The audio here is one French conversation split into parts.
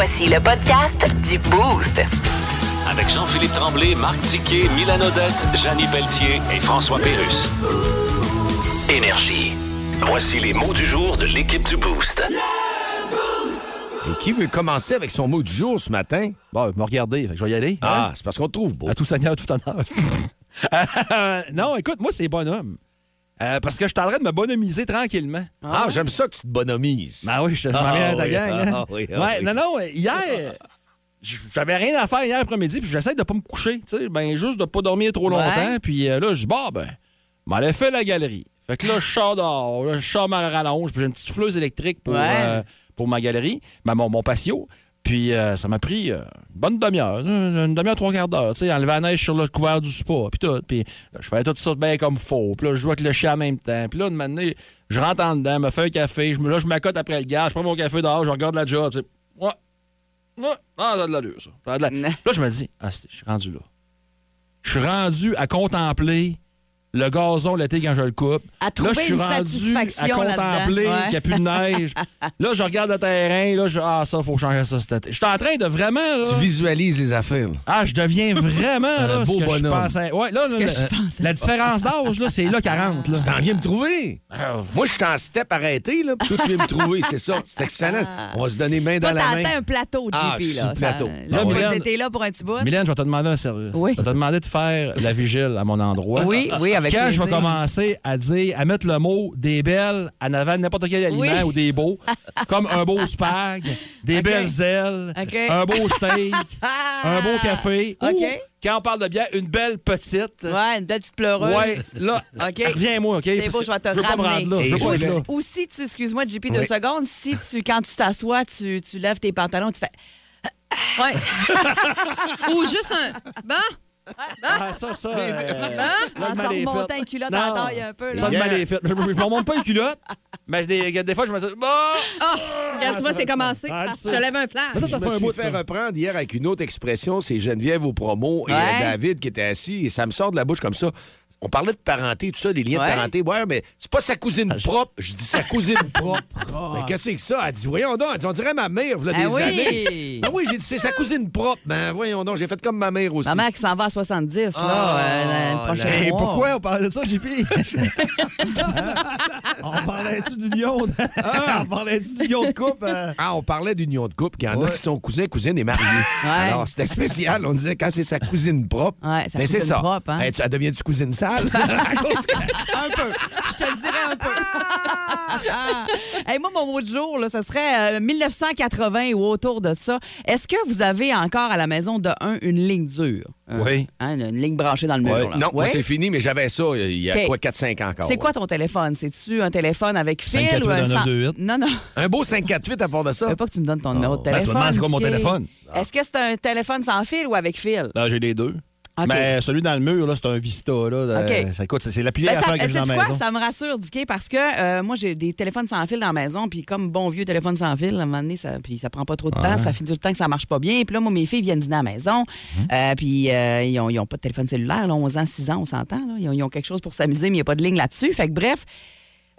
Voici le podcast du Boost. Avec Jean-Philippe Tremblay, Marc Tiquet, Milan Odette, Janine Pelletier et François Pérus. Énergie. Voici les mots du jour de l'équipe du Boost. Et qui veut commencer avec son mot du jour ce matin? Bon, me regarder, je vais y aller. Ah, c'est parce qu'on te trouve beau. À tout seigneur, tout honneur. Euh, non, écoute, moi, c'est bonhomme. Euh, parce que je suis en train de me bonhomiser tranquillement. Ah, j'aime ça que tu te bonhomises. Ben oui, je te Ah, ta oui, gang. hein. ah, oui, ah, Ouais, oui. Non, non, hier, j'avais rien à faire hier après-midi, puis j'essaie de pas me coucher, tu sais, ben juste de pas dormir trop longtemps. Puis euh, là, je dis, bon, ben, m'allais faire la galerie. Fait que là, je sors dehors, là, je sors ma rallonge, puis j'ai une petite souffleuse électrique pour, Ouais. euh, pour ma galerie, ben, mon, mon patio. Puis euh, ça m'a pris euh, une bonne demi-heure, une, une demi-heure, trois quarts d'heure, tu sais, enlever la neige sur le couvert du spa, puis tout. Puis je fais tout ça bien comme faux. Puis là, je joue avec le chien en même temps. Puis là, de donné, je rentre en dedans, me fais un café, je là, je m'accote après le gars, je prends mon café dehors, je regarde la job, tu sais. Ouais. Ouais. Ah, ça a de l'allure, ça. Ça de la-. Là, je me dis, ah, c'est- je suis rendu là. Je suis rendu à contempler le gazon l'été quand je le coupe. À là, trouver je suis une rendu à contempler. Ouais. qu'il n'y a plus de neige. là, je regarde le terrain. Là, je, ah, ça, faut changer ça cet été. Je suis en train de vraiment. Là, Tu visualises les affaires. ah, je deviens vraiment Un là, beau ce que bonhomme. je pensais. Ouais, là, là, que la- je pensais la différence d'âge, là, c'est là 40. Là. Tu t'en viens me trouver. Ah, Moi, je suis en step arrêté, là, puis toi, tu viens me trouver, c'est ça. C'est excellent. On va se donner main dans Toi, la main. un plateau, JP. Ah, je suis là. plateau. Là, Là, Mylène- là pour un petit bout. Mylène, je vais te demander un service. Oui. Je vais te demander de faire la vigile à mon endroit. Oui, oui, avec Quand je vais commencer à dire, à mettre le mot des belles en avant de n'importe quel aliment Oui. ou des beaux, comme un beau spag, des belles ailes, un beau steak, un beau café, ou, quand on parle de bière, une belle petite. Ouais, une belle petite pleureuse. Ouais, là, OK. reviens-moi, OK? C'est beau, que je vais te veux pas me ramener. rendre là. Je veux pas être là. Ou si tu, excuse-moi, JP, deux Oui. secondes, si tu, quand tu t'assois, tu, tu lèves tes pantalons, tu fais. Ouais. Ou juste un. Bon, Ah, ça, ça. euh, là, En le mal est remontant fait. une culotte Non. à la taille un peu. Ça, Là. le mal est fait. Je ne me montre pas une culotte, mais des, des fois, je me dis, bon. ah, regarde, tu vois, c'est commencé. Ah, je Je sais. lève un flash. Mais ça, Je ça fait me un suis bout, fait ça. reprendre hier avec une autre expression, c'est Geneviève au promo et Ouais. David qui était assis et ça me sort de la bouche comme ça. On parlait de parenté, tout ça, des liens Ouais. de parenté. Ouais, mais c'est pas sa cousine propre. Je dis sa cousine propre. mais qu'est-ce que c'est que ça? Elle dit, voyons donc, elle dit, on dirait ma mère, voilà Ah des oui. années. Ben oui, j'ai dit, c'est sa cousine propre. Ben voyons donc, j'ai fait comme ma mère aussi. Ma mère qui s'en va à 70, là, Ah, euh, le prochain là. Et mois. pourquoi on parlait de ça, JP? on parlait-tu d'union? De... on parlait-tu d'union de couple? euh? Ah, on parlait d'union de couple, qu'il y en a Ouais. qui sont cousins, cousines et mariés. Ouais. Alors, c'était spécial. On disait quand c'est sa cousine propre. Ouais, sa mais c'est cousine ça. propre, hein. Tu- elle devient-tu cousine sale? un peu. Je te le dirais un peu. Hey, moi, mon mot du jour, là, ce serait euh, 1980 ou autour de ça. Est-ce que vous avez encore à la maison de un une ligne dure? Euh, Oui. hein, une, ligne branchée dans le mur. Ouais. là. Non, Ouais? c'est fini, mais j'avais ça euh, il y a OK. quoi, 4-5 ans encore. C'est quoi ton téléphone? C'est-tu un téléphone avec fil 548 ou un sans- 1928? Non, non. Un beau 548 à part de Je ça? veux pas que tu me donnes ton numéro de Ben, tu me téléphone. demandes c'est quoi mon téléphone? Est-ce que c'est un téléphone sans fil ou avec fil? Là, j'ai les deux. OK. Mais celui dans le mur, c'est un Vista. Là, Euh, OK. ça, écoute, c'est- la pire Ben, ça, affaire que j'ai dans la maison. Ça me rassure, Dicky, parce que euh, moi, j'ai des téléphones sans fil dans la maison, puis comme bon vieux téléphone sans fil, à un moment donné, ça, puis ça prend pas trop de temps, ça finit tout le temps que ça marche pas bien. Puis là, moi, mes filles viennent dîner à la maison, Mhm. euh, puis euh, ils, ont, ils ont pas de téléphone cellulaire, là, 11 ans, 6 ans, on s'entend. Ils, ont, ils ont quelque chose pour s'amuser, mais il n'y a pas de ligne là-dessus. Fait que bref,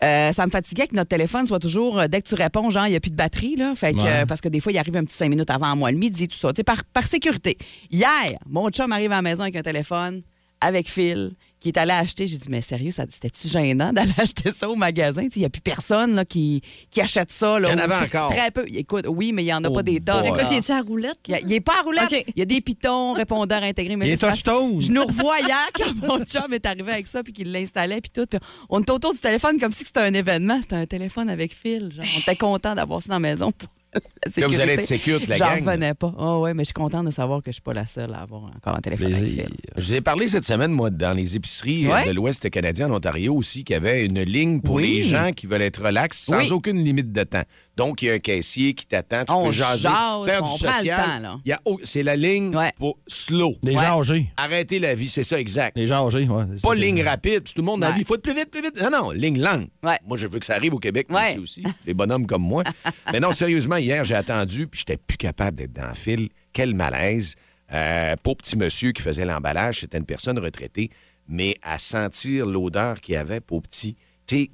euh, ça me fatiguait que notre téléphone soit toujours, euh, dès que tu réponds, genre, il n'y a plus de batterie, là. Fait que, Ouais. euh, parce que des fois, il arrive un petit 5 minutes avant moi, le midi, tout ça. Tu sais, par, par sécurité. Hier, mon chum arrive à la maison avec un téléphone, avec fil, qui est allé acheter. J'ai dit, mais sérieux, ça- c'était-tu gênant d'aller acheter ça au magasin? Il n'y a plus personne là, qui, qui achète ça. Là, Il y en avait encore. Très peu. Écoute, oui, mais il n'y en a Oh pas des tonnes. Écoute, il est à roulette? Il y a- Il n'est pas à roulette. Il y a des pitons, répondeurs intégrés. Mais Il est touchstone. Je nous revois hier quand mon chum est arrivé avec ça puis qu'il l'installait puis tout. Puis on était autour du téléphone comme si c'était un événement. C'était un téléphone avec fil. Genre. On était content d'avoir ça dans la maison pour Là, vous allez être sécure, la J'en gang. revenais pas. Oh ouais, mais je suis contente de savoir que je suis pas la seule à avoir encore un téléphone avec fil. Je vous ai parlé cette semaine, moi, dans les épiceries euh, Ouais. de l'Ouest canadien en Ontario aussi, qu'il y avait une ligne pour Oui. les gens qui veulent être relax sans Oui. aucune limite de temps. Donc, il y a un caissier qui t'attend. Tu On peux jaser, jase, faire on du social. a- oh, c'est la ligne Ouais. pour slow. Les Ouais. gens âgés. Arrêter la vie, c'est ça, exact. Les gens âgés, ouais. Pas ligne rapide. Tout le monde Ouais. vie, il faut être plus vite, plus vite. Non, non, ligne longue. Ouais. Moi, je veux que ça arrive au Québec Ouais. ici aussi. Les bonhommes comme moi. Mais non, sérieusement, hier, j'ai attendu, puis j'étais plus capable d'être dans le fil. Quel malaise. Euh, pauvre petit monsieur qui faisait l'emballage, c'était une personne retraitée, mais à sentir l'odeur qu'il y avait, pauvre petit. Tu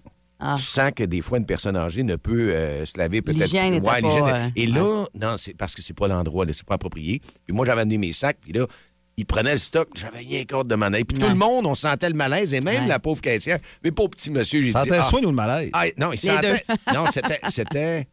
Ah. tu sens que des fois, une personne âgée ne peut euh, se laver peut-être. L'hygiène pas, euh, Et là, non, c'est parce que c'est pas l'endroit, là, c'est pas approprié. Puis moi, j'avais amené mes sacs, puis là, il prenait le stock, j'avais rien qu'ordre de monnaie. Puis tout Ouais. le monde, on sentait le malaise, et même Ouais. la pauvre caissière. Mais pauvre petit monsieur, j'ai dit. Sentait ah, soin ou le malaise? ah, non, il Les sentait. Non, c'était. C'était.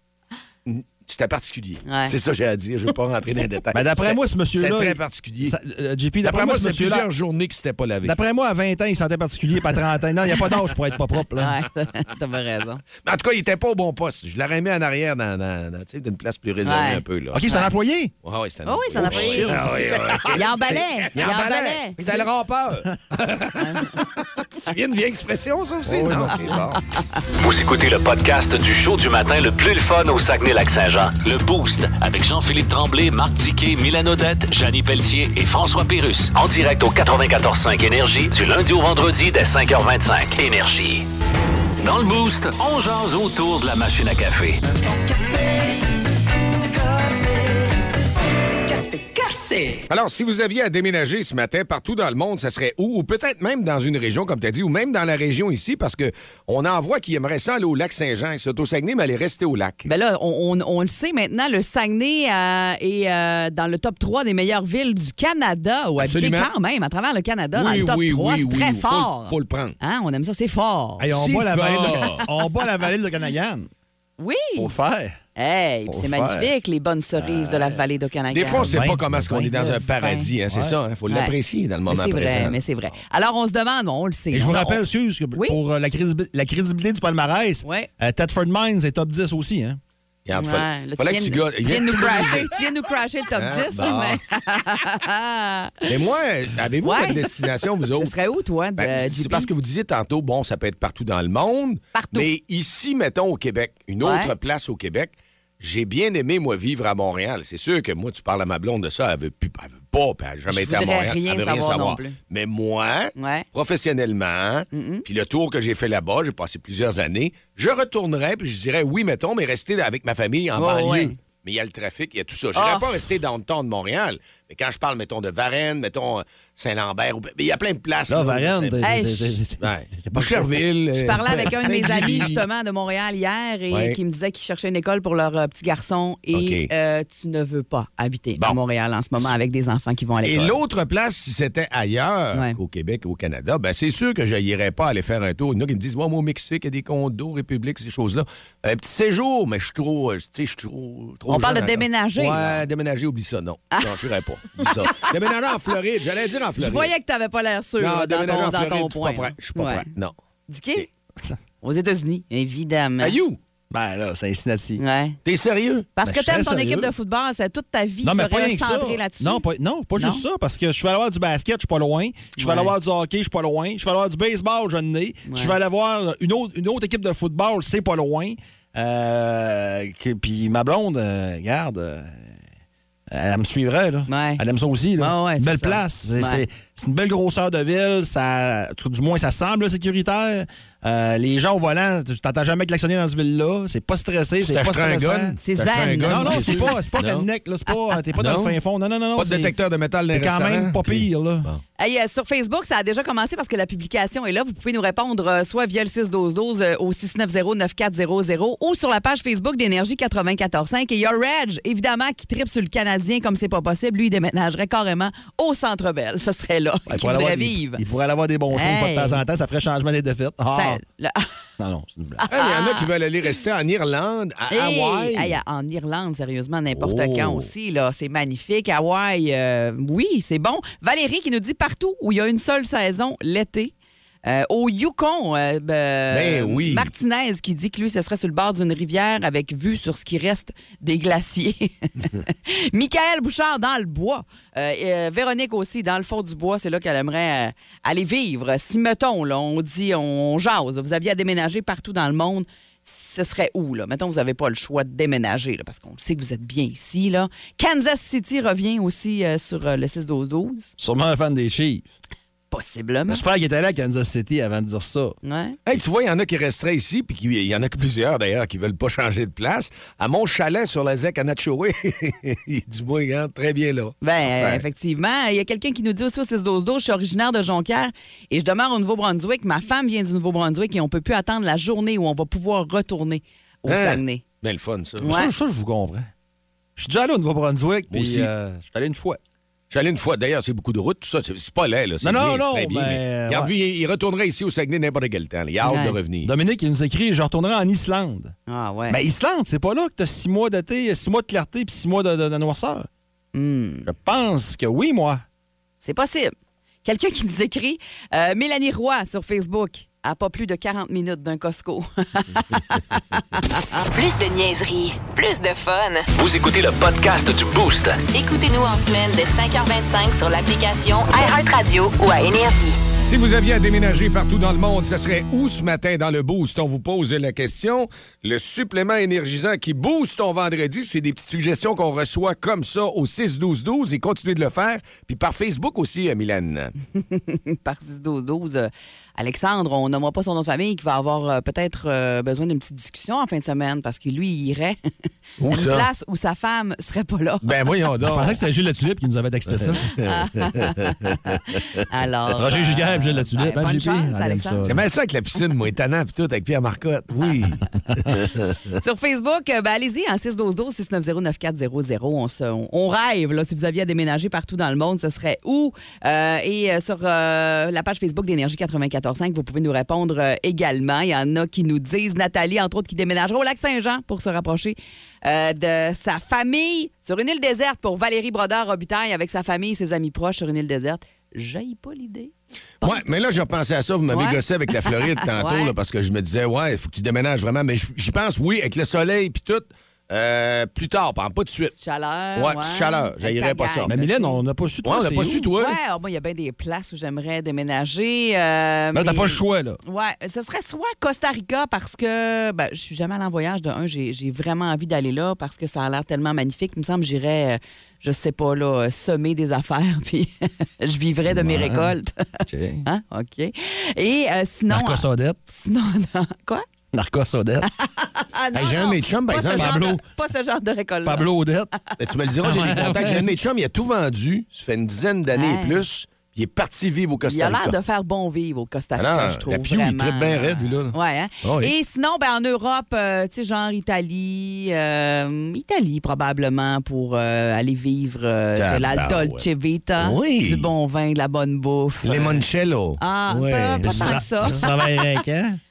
C'était particulier. Ouais. C'est ça que j'ai à dire. Je ne veux pas rentrer dans les détails. Ben, d'après C'était- moi, ce monsieur-là, C'était très particulier. Ça- euh, JP, D'après moi, ce c'est monsieur-là- plusieurs journées qu'il ne s'était pas lavé. D'après moi, à 20 ans, il sentait particulier, pas à 30 ans. Non, il n'y a pas d'âge pour être pas propre. Là. Ouais, bien raison. Mais en tout cas, il n'était pas au bon poste. Je l'aurais mis en arrière dans, dans, dans, d'une place plus réservée Ouais. un peu. Là. OK, c'est un employé? Ouais, ouais, c'était Oh oui, c'est un employé. Ah, ouais, ouais. Il emballait. Il emballait. C'était le rampeur. tu te souviens d'une vieille expression, ça aussi? non, c'est bon. Vous écoutez le podcast du show du matin le plus le fun au Saguenay-Lac-Saint-Jean. Le Boost avec Jean-Philippe Tremblay, Marc Tiquet, Milan Odette, Janine Pelletier et François Pérus. En direct au 94.5 Énergie du lundi au vendredi dès 5h25. Énergie. Dans le Boost, on jase autour de la machine à café. Alors, si vous aviez à déménager ce matin partout dans le monde, ça serait où? Ou peut-être même dans une région, comme tu as dit, ou même dans la région ici, parce que on en voit qui aimeraient ça aller au lac Saint-Jean. Sont au Saguenay, mais aller rester au lac. Ben là, on, on- on le sait maintenant, le Saguenay euh, est euh, dans le top 3 des meilleures villes du Canada, ou Absolument. quand même à travers le Canada, dans oui, le top oui, 3. oui, c'est oui. très Faut le- fort. Faut le prendre. Hein, on aime ça, c'est fort. Hey, on, bat la vallée de, on la vallée de. Oui. Faut. Hey, puis Faut c'est magnifique, les bonnes cerises de la vallée d'Okanagan. Des fois, on ne sait pas comment est-ce qu'on est dans un paradis. hein, c'est Ouais. ça. Il faut Ouais. l'apprécier dans le Mais moment c'est vrai, présent. mais c'est vrai. Alors, on se demande, bon, on le sait. Et je vous rappelle, on- Suze, que Oui? pour euh, la crédibilité du palmarès, Ouais. euh, Tedford Mines est top 10 aussi. Hein? Ouais, là, fallait tu que tu viens, gagnes. tu viens de nous crasher, tu viens nous crasher le top Hein? 10. là, Bon. mais- Mais moi, avez-vous Ouais. votre destination, vous Ce autres? serait où, toi, Ben, c'est parce que vous disiez tantôt, bon, ça peut être partout dans le monde. Partout. Mais ici, mettons au Québec, une Ouais. autre place au Québec, j'ai bien aimé, moi, vivre à Montréal. C'est sûr que moi, tu parles à ma blonde de ça, elle veut plus, elle veut pas, puis elle n'a jamais Je été à Montréal. rien elle veut savoir non plus. Mais moi, Ouais. professionnellement, puis le tour que j'ai fait là-bas, j'ai passé plusieurs années, je retournerais, puis je dirais oui, mettons, mais rester avec ma famille en banlieue. ouais. Mais il y a le trafic, il y a tout ça. Je n'irais Ah. pas rester dans le temps de Montréal. Mais quand je parle, mettons, de Varennes, mettons, euh, Saint-Lambert, il y a plein de places. Là, là, Varennes, Boucherville. Je parlais avec un de mes amis, justement, de Montréal hier et Ouais. qui me disait qu'il cherchait une école pour leur euh, petit garçon. Et euh, tu ne veux pas habiter à Bon. Montréal en ce moment avec des enfants qui vont à Et l'école. l'autre place, si c'était ailleurs Ouais. qu'au Québec ou au Canada, ben c'est sûr que je n'irais pas aller faire un tour. Il y en a qui me disent, moi, moi, au Mexique, il y a des condos, République, ces choses-là. Un petit séjour, mais je suis trop, tu sais, je suis trop, trop On parle de encore. déménager, Ouais. Ah. déménager, oublie ça, non. Non, je n'irais pas. Déménager en Floride, j'allais dire en Je Floride. voyais que tu n'avais pas l'air sûr non, là, dans ton, en dans Floride, ton je suis point. pas prêt. Je suis pas Ouais. prêt. Non. Dis qui? Aux États-Unis, évidemment. Ayou, Ben là, c'est Cincinnati. Ouais. t'es sérieux? Parce Ben, que je t'aimes ton équipe de football, c'est toute ta vie Non, mais pas serait rien que ça. centrée là-dessus. Non, pas, non, pas juste ça, parce que je vais aller voir du basket, je suis pas loin. Je vais Ouais. aller voir du hockey, je suis pas loin. Je vais aller voir du baseball, je n'ai. Je vais aller voir une autre, une autre équipe de football, c'est pas loin. Euh, Puis ma blonde, euh, regarde, euh, elle me suivrait, là. Ouais. Elle aime ça aussi, là. Ouais, ouais, Une belle ça. place. C'est une belle grosseur de ville. Ça, tout- du moins, ça semble sécuritaire. Euh, les gens au volant, tu t'entends jamais klaxonner dans cette ville-là. C'est pas stressé, c'est pas stressant. gun? C'est zen. un gun, Non, non, c'est pas, c'est pas redneck, là. C'est pas, t'es pas dans le fin fond. Non, non, non. non, Pas de détecteur de métal dans quand même pas pire, là. Bon. Hey, euh, sur Facebook, ça a déjà commencé parce que la publication est là. Vous pouvez nous répondre euh, soit via le 61212 euh, au 690-9400 ou sur la page Facebook d'Énergie 94.5. Et il y a Reg, évidemment, qui tripe sur le Canadien comme c'est pas possible. Lui, il déménagerait carrément au Centre Bell. Ce serait là Il qu'il pourrait voudrait avoir des- vivre. Il pourrait avoir des bons shows fois de Hey. temps en temps. Ça ferait changement des défaites. Ah. Ça- le- Non, non, c'est une blague. Hey, Il y en a qui veulent aller rester en Irlande, à Hey, Hawaï. hey, en Irlande, sérieusement, n'importe Oh. quand aussi. là, C'est magnifique. Hawaï, euh, oui, c'est bon. Valérie qui nous dit partout où il y a une seule saison, l'été. Euh, au Yukon, euh, ben, Ben oui. Martinez qui dit que lui, ce serait sur le bord d'une rivière avec vue sur ce qui reste des glaciers. Michael Bouchard dans le bois. Euh, Véronique aussi dans le fond du bois, c'est là qu'elle aimerait aller vivre. Si, mettons, là, on dit, on, on jase, vous aviez à déménager partout dans le monde, ce serait où, là? Mettons, vous n'avez pas le choix de déménager, là, parce qu'on sait que vous êtes bien ici, là. Kansas City revient aussi euh, sur euh, le 6-12-12. Sûrement un fan des Chiefs. Possiblement. J'espère qu'il était allé à Kansas City avant de dire ça. Ouais. Hey, tu vois, il y en a qui resteraient ici, puis il y en a que plusieurs d'ailleurs qui veulent pas changer de place. À mon chalet sur la ZEC à Natchoué, il dit moi, regarde, très bien là. Ben, Ouais. euh, effectivement. Il y a quelqu'un qui nous dit aussi au 6-12-12, je suis originaire de Jonquière et je demeure au Nouveau-Brunswick. Ma femme vient du Nouveau-Brunswick et on peut plus attendre la journée où on va pouvoir retourner au Hein? Saguenay. Ben, le fun, ça. Ouais. Ça, ça, je vous comprends. Je suis déjà allé au Nouveau-Brunswick, puis euh, je suis allé une fois. J'allais une fois, d'ailleurs, c'est beaucoup de routes, tout ça. C'est pas laid, là. Non, non, bien, non, très bien, mais, Regarde, ouais. lui, il retournerait ici au Saguenay n'importe quel temps. là. Il a hâte Ouais. de revenir. Dominique, il nous écrit Je retournerai en Islande. Ah ouais. Mais Islande, c'est pas là que tu as six mois d'été, six mois de clarté puis six mois de, de- de noirceur. Hmm. Je pense que oui, moi. C'est possible. Quelqu'un qui nous écrit euh, Mélanie Roy sur Facebook. À pas plus de 40 minutes d'un Costco. Plus de niaiserie, plus de fun. Vous écoutez le podcast du Boost. Écoutez-nous en semaine de 5h25 sur l'application iHeartRadio ou à Énergie. Si vous aviez à déménager partout dans le monde, ça serait où ce matin dans le boost? On vous pose la question. Le supplément énergisant qui booste ton vendredi, c'est des petites suggestions qu'on reçoit comme ça au 6-12-12 et continuez de le faire. Puis par Facebook aussi, euh, Mylène. Par 6-12-12. euh, Alexandre, on nommera pas son nom de famille, qui va avoir euh, peut-être euh, besoin d'une petite discussion en fin de semaine parce que lui, il irait Où à une ça? place où sa femme serait pas là. Ben voyons Je donc. pensais que c'était Gilles La Tulipe qui nous avait texté ça. Alors. Roger euh, Giguère Gilles Tulipe. ben, bonne JP? chance, Elle aime Alexandre. ça. C'est bien ça avec la piscine, moi, étonnant, puis tout, avec Pierre Marcotte. Oui. Sur Facebook, euh, ben, allez-y en 612-12-690-9400. On, se- on- on rêve, là, si vous aviez à déménager partout dans le monde, ce serait où? Euh, et euh, sur euh, la page Facebook d'Énergie 94.5, vous pouvez nous répondre euh, également. Il y en a qui nous disent, Nathalie, entre autres, qui déménagera au lac Saint-Jean pour se rapprocher euh, de sa famille sur une île déserte pour Valérie Brodeur Robitaille avec sa famille et ses amis proches sur une île déserte. J'aille pas l'idée. Ouais, mais là, j'ai repensé à ça. Vous m'avez Ouais. gossé avec la Floride tantôt, Ouais. là, parce que je me disais, ouais, il faut que tu déménages vraiment. Mais j'y pense, oui, avec le soleil puis tout, euh, plus tard, pas pas de suite. Petite chaleur. Ouais, petite chaleur. J'haïrais pas ça. Mais Mylène, on n'a pas su toi. Ouais, on n'a pas où? su, toi. Ouais, moi, il y a bien des places où j'aimerais déménager. euh, Là, t'as mais- pas le choix, là. Ouais, ce serait soit Costa Rica parce que ben, je suis jamais allée en voyage. De un, j'ai j'ai vraiment envie d'aller là parce que ça a l'air tellement magnifique. Il me semble que j'irais, euh, je sais pas, là, semer des affaires puis je vivrais de mes récoltes. OK. Hein? OK. Et euh, sinon. Narcosodette. Sinon, non. Quoi? Narcosodette. Ah, non, Hey, j'ai un de mes chums, par pas ce exemple, genre de- Pablo. Pas ce genre de récolte. Pablo Odette. Ben, tu me le diras, j'ai des contacts. J'ai un de mes chums, il a tout vendu. Ça fait une dizaine d'années et plus. Il est parti vivre au Il Costa a Rica. l'air de faire bon vivre au Costa Rica, Ah non, je trouve. la Pew, il vraiment. tripe bien raide, lui, là. Ouais, hein? Ah oui. Et sinon, ben, en Europe, euh, tu sais, genre Italie, euh, Italie probablement pour euh, aller vivre euh, de la Tabarouette. Dolce Vita, Oui. du bon vin, de la bonne bouffe. Limoncello. Ah, pas, pas tant que ça. Tu travailles avec, hein?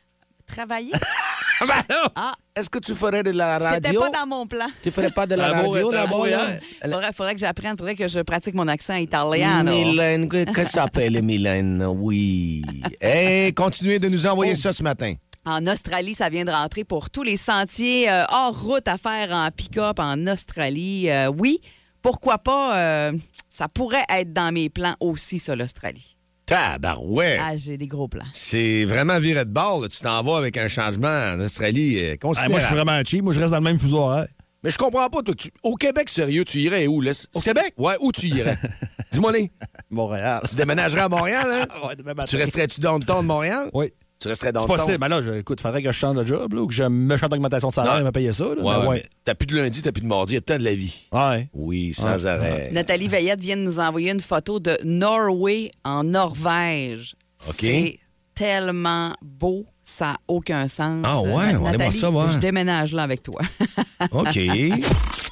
Travailler, Ben Ah. Est-ce que tu ferais de la c'était radio? pas dans mon plan. Tu ferais pas de la radio là-bas, là? Faudrait, faudrait que j'apprenne, faudrait que je pratique mon accent italien. Mylène, que, que ça s'appelle, Mylène? Oui. Hey, continuez de nous envoyer ça ce matin. En Australie, ça vient de rentrer pour tous les sentiers euh, hors route à faire en pick-up en Australie. Euh, oui, pourquoi pas? euh, ça pourrait être dans mes plans aussi, ça, l'Australie. Tabarouette. Ah, j'ai des gros plans. C'est vraiment viré de bord. là. Tu t'en vas avec un changement en Australie euh, Ah, considérable. moi, je suis vraiment cheap. Moi, je reste dans le même fuseau horaire. Mais je comprends pas, toi. tu- Au Québec, sérieux, tu irais où? Là? Au Québec? Ouais, où tu irais? Dis-moi, né. Montréal. Tu déménagerais à Montréal, hein? Ouais, demain matin. Tu resterais-tu dans le temps de Montréal? Oui. Tu resterais dans C'est le temps? possible. Mais là, je, écoute, faudrait que je change de job, là, ou que je me chante d'augmentation de salaire Non. et me payer ça. Là. Ouais, Mais ouais. T'as plus de lundi, t'as plus de mardi, il y a tant de la vie. Ouais. Oui, sans Ouais. arrêt. Nathalie Veillette vient de nous envoyer une photo de Norway en Norvège. OK. C'est tellement beau, ça n'a aucun sens. Ah ouais, on va voir Nathalie, ça, ouais. Je déménage là avec toi. OK.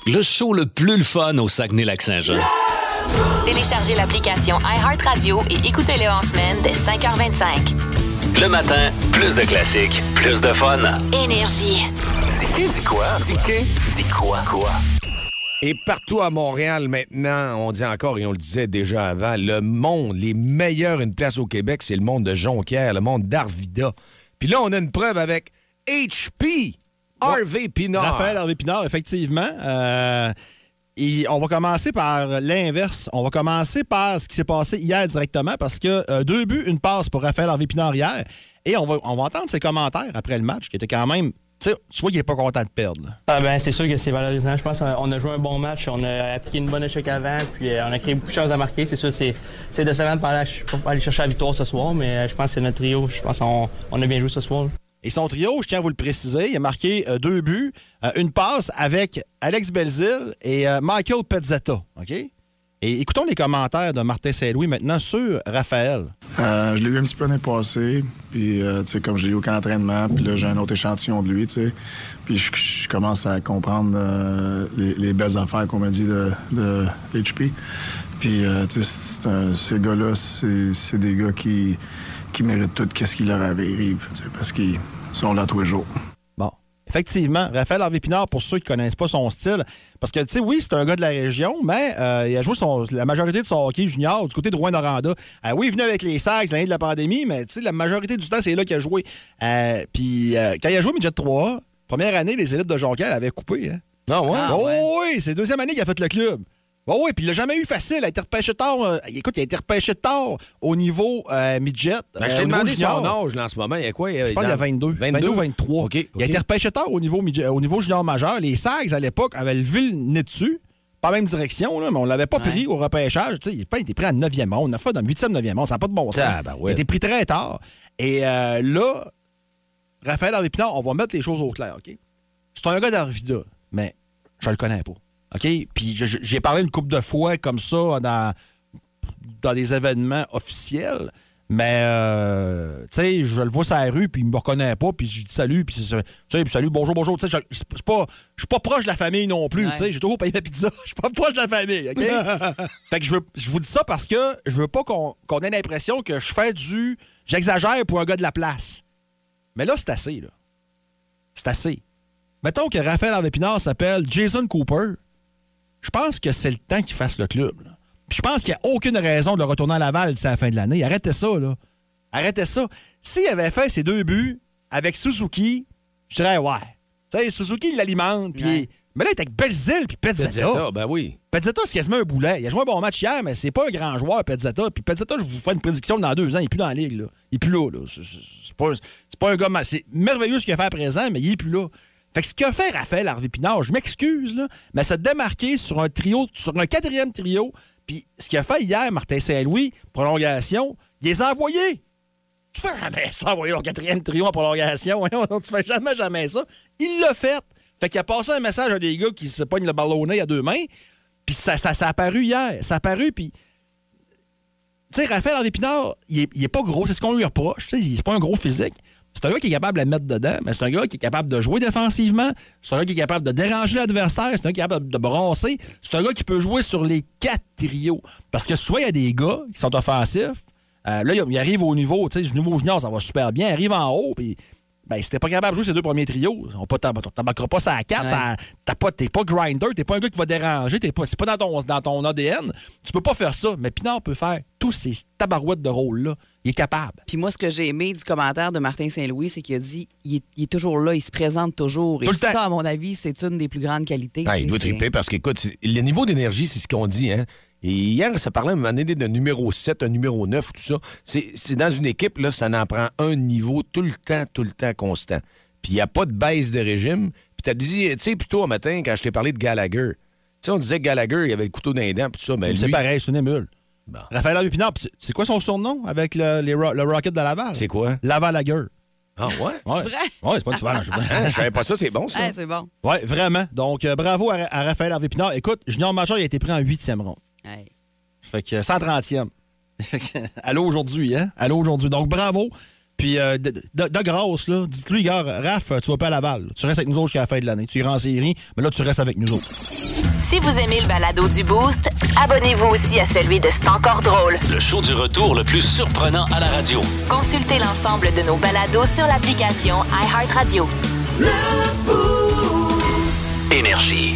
Le show le plus le fun au Saguenay-Lac-Saint-Jean. Téléchargez l'application iHeartRadio et écoutez-le en semaine dès 5h25. Le matin, plus de classiques, plus de fun. Énergie. Dis dis quoi? Dis dis quoi? Quoi? Et partout à Montréal maintenant, on dit encore et on le disait déjà avant, le monde, les meilleurs, une place au Québec, c'est le monde de Jonquière, le monde d'Arvida. Puis là, on a une preuve avec HP, Harvey Pinard. Raphaël Hervé Pinard, effectivement. Euh, on va commencer par l'inverse. On va commencer par ce qui s'est passé hier directement parce que euh, deux buts, une passe pour Raphaël Hervé Pinard hier. Et on va, on va entendre ses commentaires après le match qui étaient quand même tu vois qu'il est pas content de perdre. Ah ben, c'est sûr que c'est valorisant. Je pense qu'on a joué un bon match, on a appliqué une bonne échec avant, puis euh, on a créé beaucoup de choses à marquer. C'est sûr, c'est c'est décevant de aller, pas aller chercher la victoire ce soir, mais euh, je pense que c'est notre trio. Je pense qu'on on a bien joué ce soir. là. Et son trio, je tiens à vous le préciser, il a marqué euh, deux buts, euh, une passe avec Alex Belzil et euh, Michael Pezzetta. OK? Et écoutons les commentaires de Martin Saint-Louis maintenant sur Raphaël. Je l'ai eu un petit peu l'année passée, puis comme je l'ai eu au camp d'entraînement, puis là, j'ai un autre échantillon de lui. Puis je, commence à comprendre les, les belles affaires qu'on m'a dit de, de HP. Puis, ces gars-là, c'est des gars qui, qui méritent tout ce qui leur arrive, parce qu'ils sont là tous les jours. Bon. Effectivement, Raphaël Harvey Pinard, pour ceux qui connaissent pas son style, parce que, tu sais, oui, c'est un gars de la région, mais euh, il a joué son- la majorité de son hockey junior du côté de Rouen-Noranda. Euh, oui, il venait avec les Sags l'année de la pandémie, mais, tu sais, la majorité du temps, c'est là qu'il a joué. Euh, Puis, euh, quand il a joué Midget 3, première année, les élites de Jonquière avaient coupé, hein. Non, ouais. oh, oui, c'est la deuxième année qu'il a fait le club. Oh, oui, puis il l'a jamais eu facile. Il a été repêché tard. euh, écoute, il a été repêché tard au niveau euh, midget. Ben, je euh, t'ai au niveau demandé junior. son âge là, en ce moment. Il y a quoi? Je pense qu'il y a 22. 22 ou 23. OK. Il a été repêché tard au niveau, midget- au niveau junior majeur. Les Sags, à l'époque, avaient levé le nez dessus. Pas la même direction, là, mais on l'avait pas pris au repêchage. Tu sais, il n'a pas été pris à 9e ronde. On a fait dans le 8e, 9e ronde. Ça n'a pas de bon sens. Ah, ben ouais. Il a été pris très tard. Et euh, là, Raphaël Harvey Pinard, on va mettre les choses au clair, OK? C'est un gars d'Arvida, mais je le connais pas. OK? Puis j'ai parlé une couple de fois comme ça dans, dans des événements officiels. Mais, euh, tu sais, je le vois sur la rue, puis il me reconnaît pas, puis je dis salut, puis c'est- salut, bonjour, bonjour. Tu sais, je pas- suis pas proche de la famille non plus, Ouais. tu sais. J'ai toujours payé ma pizza. Je suis pas proche de la famille, OK? fait que je, veux, je vous dis ça parce que je veux pas qu'on ait l'impression que je fais du. J'exagère pour un gars de la place. Mais là, c'est assez, là. C'est assez. Mettons que Raphaël Pinard s'appelle Jason Cooper. Je pense que c'est le temps qu'il fasse le club. là. Puis je pense qu'il n'y a aucune raison de le retourner à Laval d'ici la fin de l'année. Arrêtez ça, là. Arrêtez ça. S'il avait fait ses deux buts avec Suzuki, je dirais ouais. Tu sais, Suzuki, il l'alimente. puis Ouais. Mais là, il est avec Belzil puis Pezzetta. Pezzetta, ben oui. Pezzetta, c'est quasiment un boulet. Il a joué un bon match hier, mais c'est pas un grand joueur, Pezzetta. Puis Pezzetta, je vous fais une prédiction dans deux ans, il est plus dans la ligue. Là. Il est plus là. là. C'est- pas, c'est pas un gars... C'est merveilleux ce qu'il a fait à présent, mais il est plus là. Fait que ce qu'a fait Raphaël Harvey Pinard, je m'excuse, là, mais se démarquer sur un trio, sur un quatrième trio, puis ce qu'il a fait hier, Martin Saint-Louis, prolongation, il les a envoyés. Tu fais jamais ça, envoyer au quatrième trio en prolongation. Voyons, tu fais jamais, jamais ça. Il l'a fait. Fait qu'il a passé un message à des gars qui se pognent le ballonnet à deux mains. Puis ça, ça, ça a apparu hier. Ça a apparu, puis... Tu sais, Raphaël Harvey Pinard, il est, il pas gros. C'est ce qu'on lui reproche. Tu sais, c'est pas un gros physique. C'est un gars qui est capable de la mettre dedans, mais c'est un gars qui est capable de jouer défensivement. C'est un gars qui est capable de déranger l'adversaire. C'est un gars qui est capable de brasser. C'est un gars qui peut jouer sur les quatre trios. Parce que souvent, il y a des gars qui sont offensifs. Euh, là, il il arrive au niveau, tu sais, du niveau junior, ça va super bien. Il arrive en haut, puis ben, si t'es pas capable de jouer ces deux premiers trios, on pas t'embarqueras pas ça à quatre, Ouais. ça- t'as pas, t'es pas grinder, t'es pas un gars qui va déranger, t'es pas, c'est pas dans ton, dans ton ADN. Tu peux pas faire ça. Mais Pinard peut faire tous ces tabarouettes de rôle-là. Il est capable. Puis moi, ce que j'ai aimé du commentaire de Martin Saint-Louis, c'est qu'il a dit il est, il est toujours là, il se présente toujours. Tout Et le temps. ça, à mon avis, c'est une des plus grandes qualités. Ah, tu il doit triper parce qu'écoute, le niveau d'énergie, c'est ce qu'on dit. Hein? Et hier, ça parlait à un moment donné d'un numéro 7, un numéro 9, tout ça. C'est c'est dans une équipe, là, ça en prend un niveau tout le temps, tout le temps constant. Puis il n'y a pas de baisse de régime. Puis tu as dit, tu sais, plutôt un matin, quand je t'ai parlé de Gallagher, tu sais, on disait que Gallagher, il avait le couteau dans les dents, puis tout ça. Mais c'est lui, pareil, c'est une émule. Bon. Raphaël Harvey Pinard, puis c'est- c'est quoi son surnom avec le, les Ro- le Rocket de Laval? c'est quoi? Laval-Lager. Ah, ouais? Ouais. vrai? Ouais, c'est pas du je- Hein, je savais pas ça, c'est bon, ça. Ouais, c'est bon. Ouais, vraiment. Donc, euh, bravo à, à Raphaël Harvey Pinard. Écoute, Junior Major, il a été pris en huitième ronde. Fait que 130e. Allô aujourd'hui, hein? Allô aujourd'hui. Donc, bravo. Puis, euh, de, de- de grâce, là, dites-lui, gars, Raph, tu vas pas à Laval. Tu restes avec nous autres jusqu'à la fin de l'année. Tu iras en série, mais là, tu restes avec nous autres. Si vous aimez le balado du Boost, abonnez-vous aussi à celui de C'est encore drôle. Le show du retour le plus surprenant à la radio. Consultez l'ensemble de nos balados sur l'application iHeartRadio. Énergie.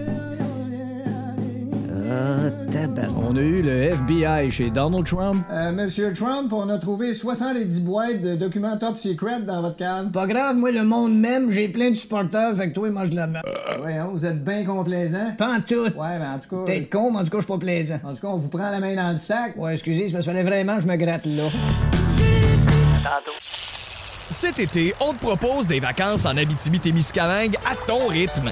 Tabarnak. On a eu le FBI chez Donald Trump. Euh, Monsieur Trump, on a trouvé 70 boîtes de documents top secret dans votre cave. Pas grave, moi, le monde même, j'ai plein de supporters, fait que toi, mange de la merde. Voyons, vous êtes bien complaisant. Pas en tout. Ouais, mais en tout cas. T'es con, mais en tout cas, je suis pas plaisant. En tout cas, on vous prend la main dans le sac. Ouais, excusez, c'est parce qu'il fallait vraiment que je me gratte là. Cet été, on te propose des vacances en Abitibi-Témiscamingue à ton rythme.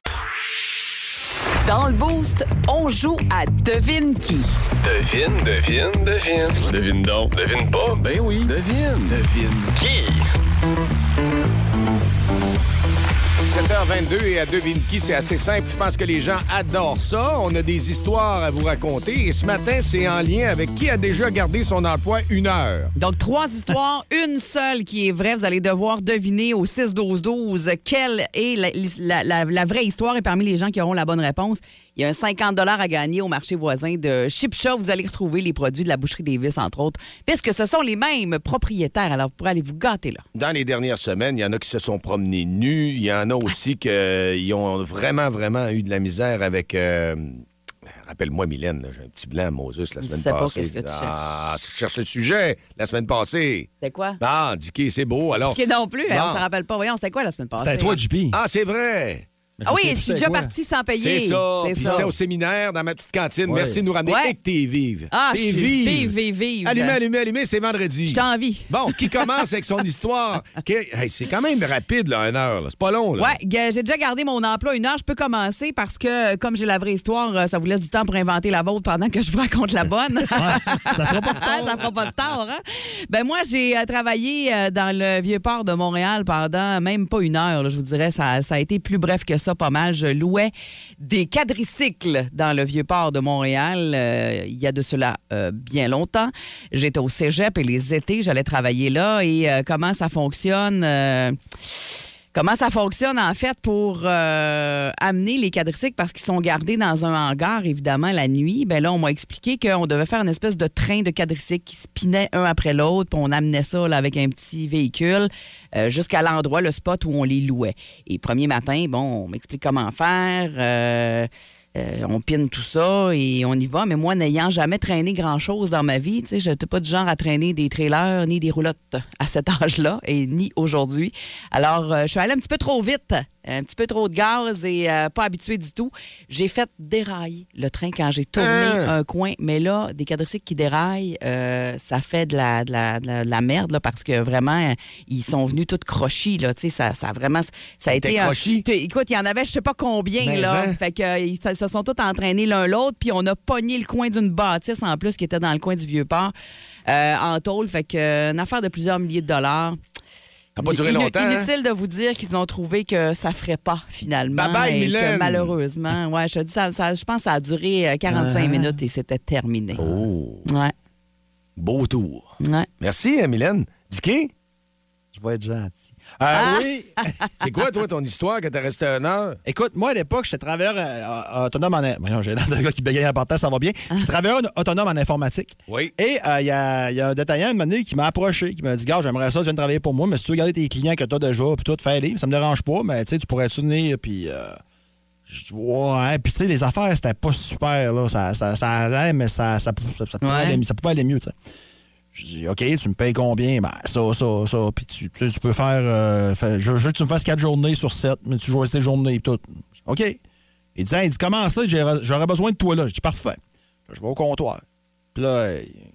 Dans le boost, on joue à Devine qui. Devine, devine, devine. Devine donc. Devine pas. Ben oui, devine. Devine qui? 7h22 et à Devine qui, c'est assez simple. Je pense que les gens adorent ça. On a des histoires à vous raconter. Et ce matin, c'est en lien avec qui a déjà gardé son emploi une heure. Donc, trois histoires, une seule qui est vraie. Vous allez devoir deviner au 6-12-12 quelle est la, la- la- la vraie histoire. Et parmi les gens qui auront la bonne réponse, il y a un 50 à gagner au marché voisin de Chipcha. Vous allez retrouver les produits de la boucherie Davis, entre autres, puisque ce sont les mêmes propriétaires. Alors, vous pourrez aller vous gâter là. Dans les dernières semaines, il y en a qui se sont promenés nus. Il y en a aussi qui ont vraiment, vraiment eu de la misère avec. euh, Rappelle-moi, Mylène, j'ai un petit blanc à Moses la Je semaine sais pas passée. qu'est-ce que tu ah, je cherchais le sujet la semaine passée. C'était quoi? Ah, Dicky, c'est beau. Alors. Non plus, hein, on s'en rappelle pas. Voyons, c'était quoi la semaine passée? JP. Ah, c'est vrai. Ah oui, je suis déjà partie sans payer. C'est ça. C'est Puis ça. c'était au séminaire dans ma petite cantine. Ouais. Merci de nous ramener. Ouais. Et que t'es vive. Ah, T'es je suis vive. vive, vive, vive. Allumez, allumez, allumez, c'est vendredi. Je t'en envie. Bon, qui commence avec son histoire? Hey, c'est quand même rapide, là, une heure. C'est pas long, là. Ouais, j'ai déjà gardé mon emploi une heure. Je peux commencer parce que, euh, comme j'ai la vraie histoire, euh, ça vous laisse du temps pour inventer la vôtre pendant que je vous raconte la bonne. Ça fera pas de Ah, ça fera pas de tort, hein? Ben moi, j'ai euh, travaillé dans le Vieux-Port de Montréal pendant même pas une heure, là, je vous dirais. Ça, ça a été plus bref que ça, pas mal. Je louais des quadricycles dans le Vieux-Port de Montréal euh, il y a de cela euh, bien longtemps. J'étais au cégep et les étés, j'allais travailler là. Et euh, comment ça fonctionne? Comment ça fonctionne, en fait, pour euh, amener les quadricycles parce qu'ils sont gardés dans un hangar, évidemment, la nuit? Ben là, on m'a expliqué qu'on devait faire une espèce de train de quadricycles qui spinait un après l'autre, puis on amenait ça avec un petit véhicule euh, jusqu'à l'endroit, le spot où on les louait. Et premier matin, bon, on m'explique comment faire. euh, euh, on pine tout ça et on y va. Mais moi, n'ayant jamais traîné grand-chose dans ma vie, je n'étais pas du genre à traîner des trailers ni des roulottes à cet âge-là et ni aujourd'hui. Alors, euh, je suis allée un petit peu trop vite, un petit peu trop de gaz et euh, pas habituée du tout. J'ai fait dérailler le train quand j'ai tourné Hein? un coin. Mais là, des quadricycles qui déraillent, euh, ça fait de la, de la, de la- de la merde là, parce que vraiment, ils sont venus tous crochis. Là, ça, ça a vraiment... Ça a été... un- Écoute, il y en avait je sais pas combien. Mais là. hein? Fait que, euh, ils se sont tous entraînés l'un l'autre, puis on a pogné le coin d'une bâtisse en plus qui était dans le coin du Vieux-Port euh, en tôle. Fait que, euh, une affaire de plusieurs milliers de dollars. Ça n'a pas duré longtemps. hein? Inutile de vous dire qu'ils ont trouvé que ça ferait pas finalement. Bye bye, et que Mylène. malheureusement, ouais, je te dis, ça, ça- je pense que ça a duré euh, 45 minutes et c'était terminé. Ah. Oh, Ouais, beau tour. ouais. Merci, hein, Mylène. Dicky, Vais être gentil. Euh, Ah! Oui. c'est quoi, toi, ton histoire que t'as resté une heure? Écoute, moi, à l'époque, j'étais travailleur euh, autonome en... Voyons, j'ai l'air d'un gars qui bégaye en partant, ça va bien. Ah. J'étais travailleur autonome en informatique. Oui. Et euh, il y, a, il y a un détaillant, un moment donné, qui m'a approché, qui m'a dit Gars, j'aimerais ça, tu viens de travailler pour moi, mais si tu veux garder tes clients que tu as déjà, puis tout, fais-les, ça me dérange pas, mais tu sais, tu pourrais te venir, puis. euh, je dis, ouais, puis tu sais, les affaires, c'était pas super, là. Ça, ça, ça allait, mais ça, ça, ça, ça pouvait, Ouais. aller, ça pouvait aller mieux, tu sais. Je dis, OK, tu me payes combien? Ben, ça, ça, ça. Puis tu, tu, sais, tu peux faire. euh, je, veux que tu me fasses quatre journées sur sept, mais tu joues ces journées et tout. OK. Il dit, Hey, il dit, commence là, j'aurais besoin de toi là. Je dis, parfait. Là, je vais au comptoir. Puis là,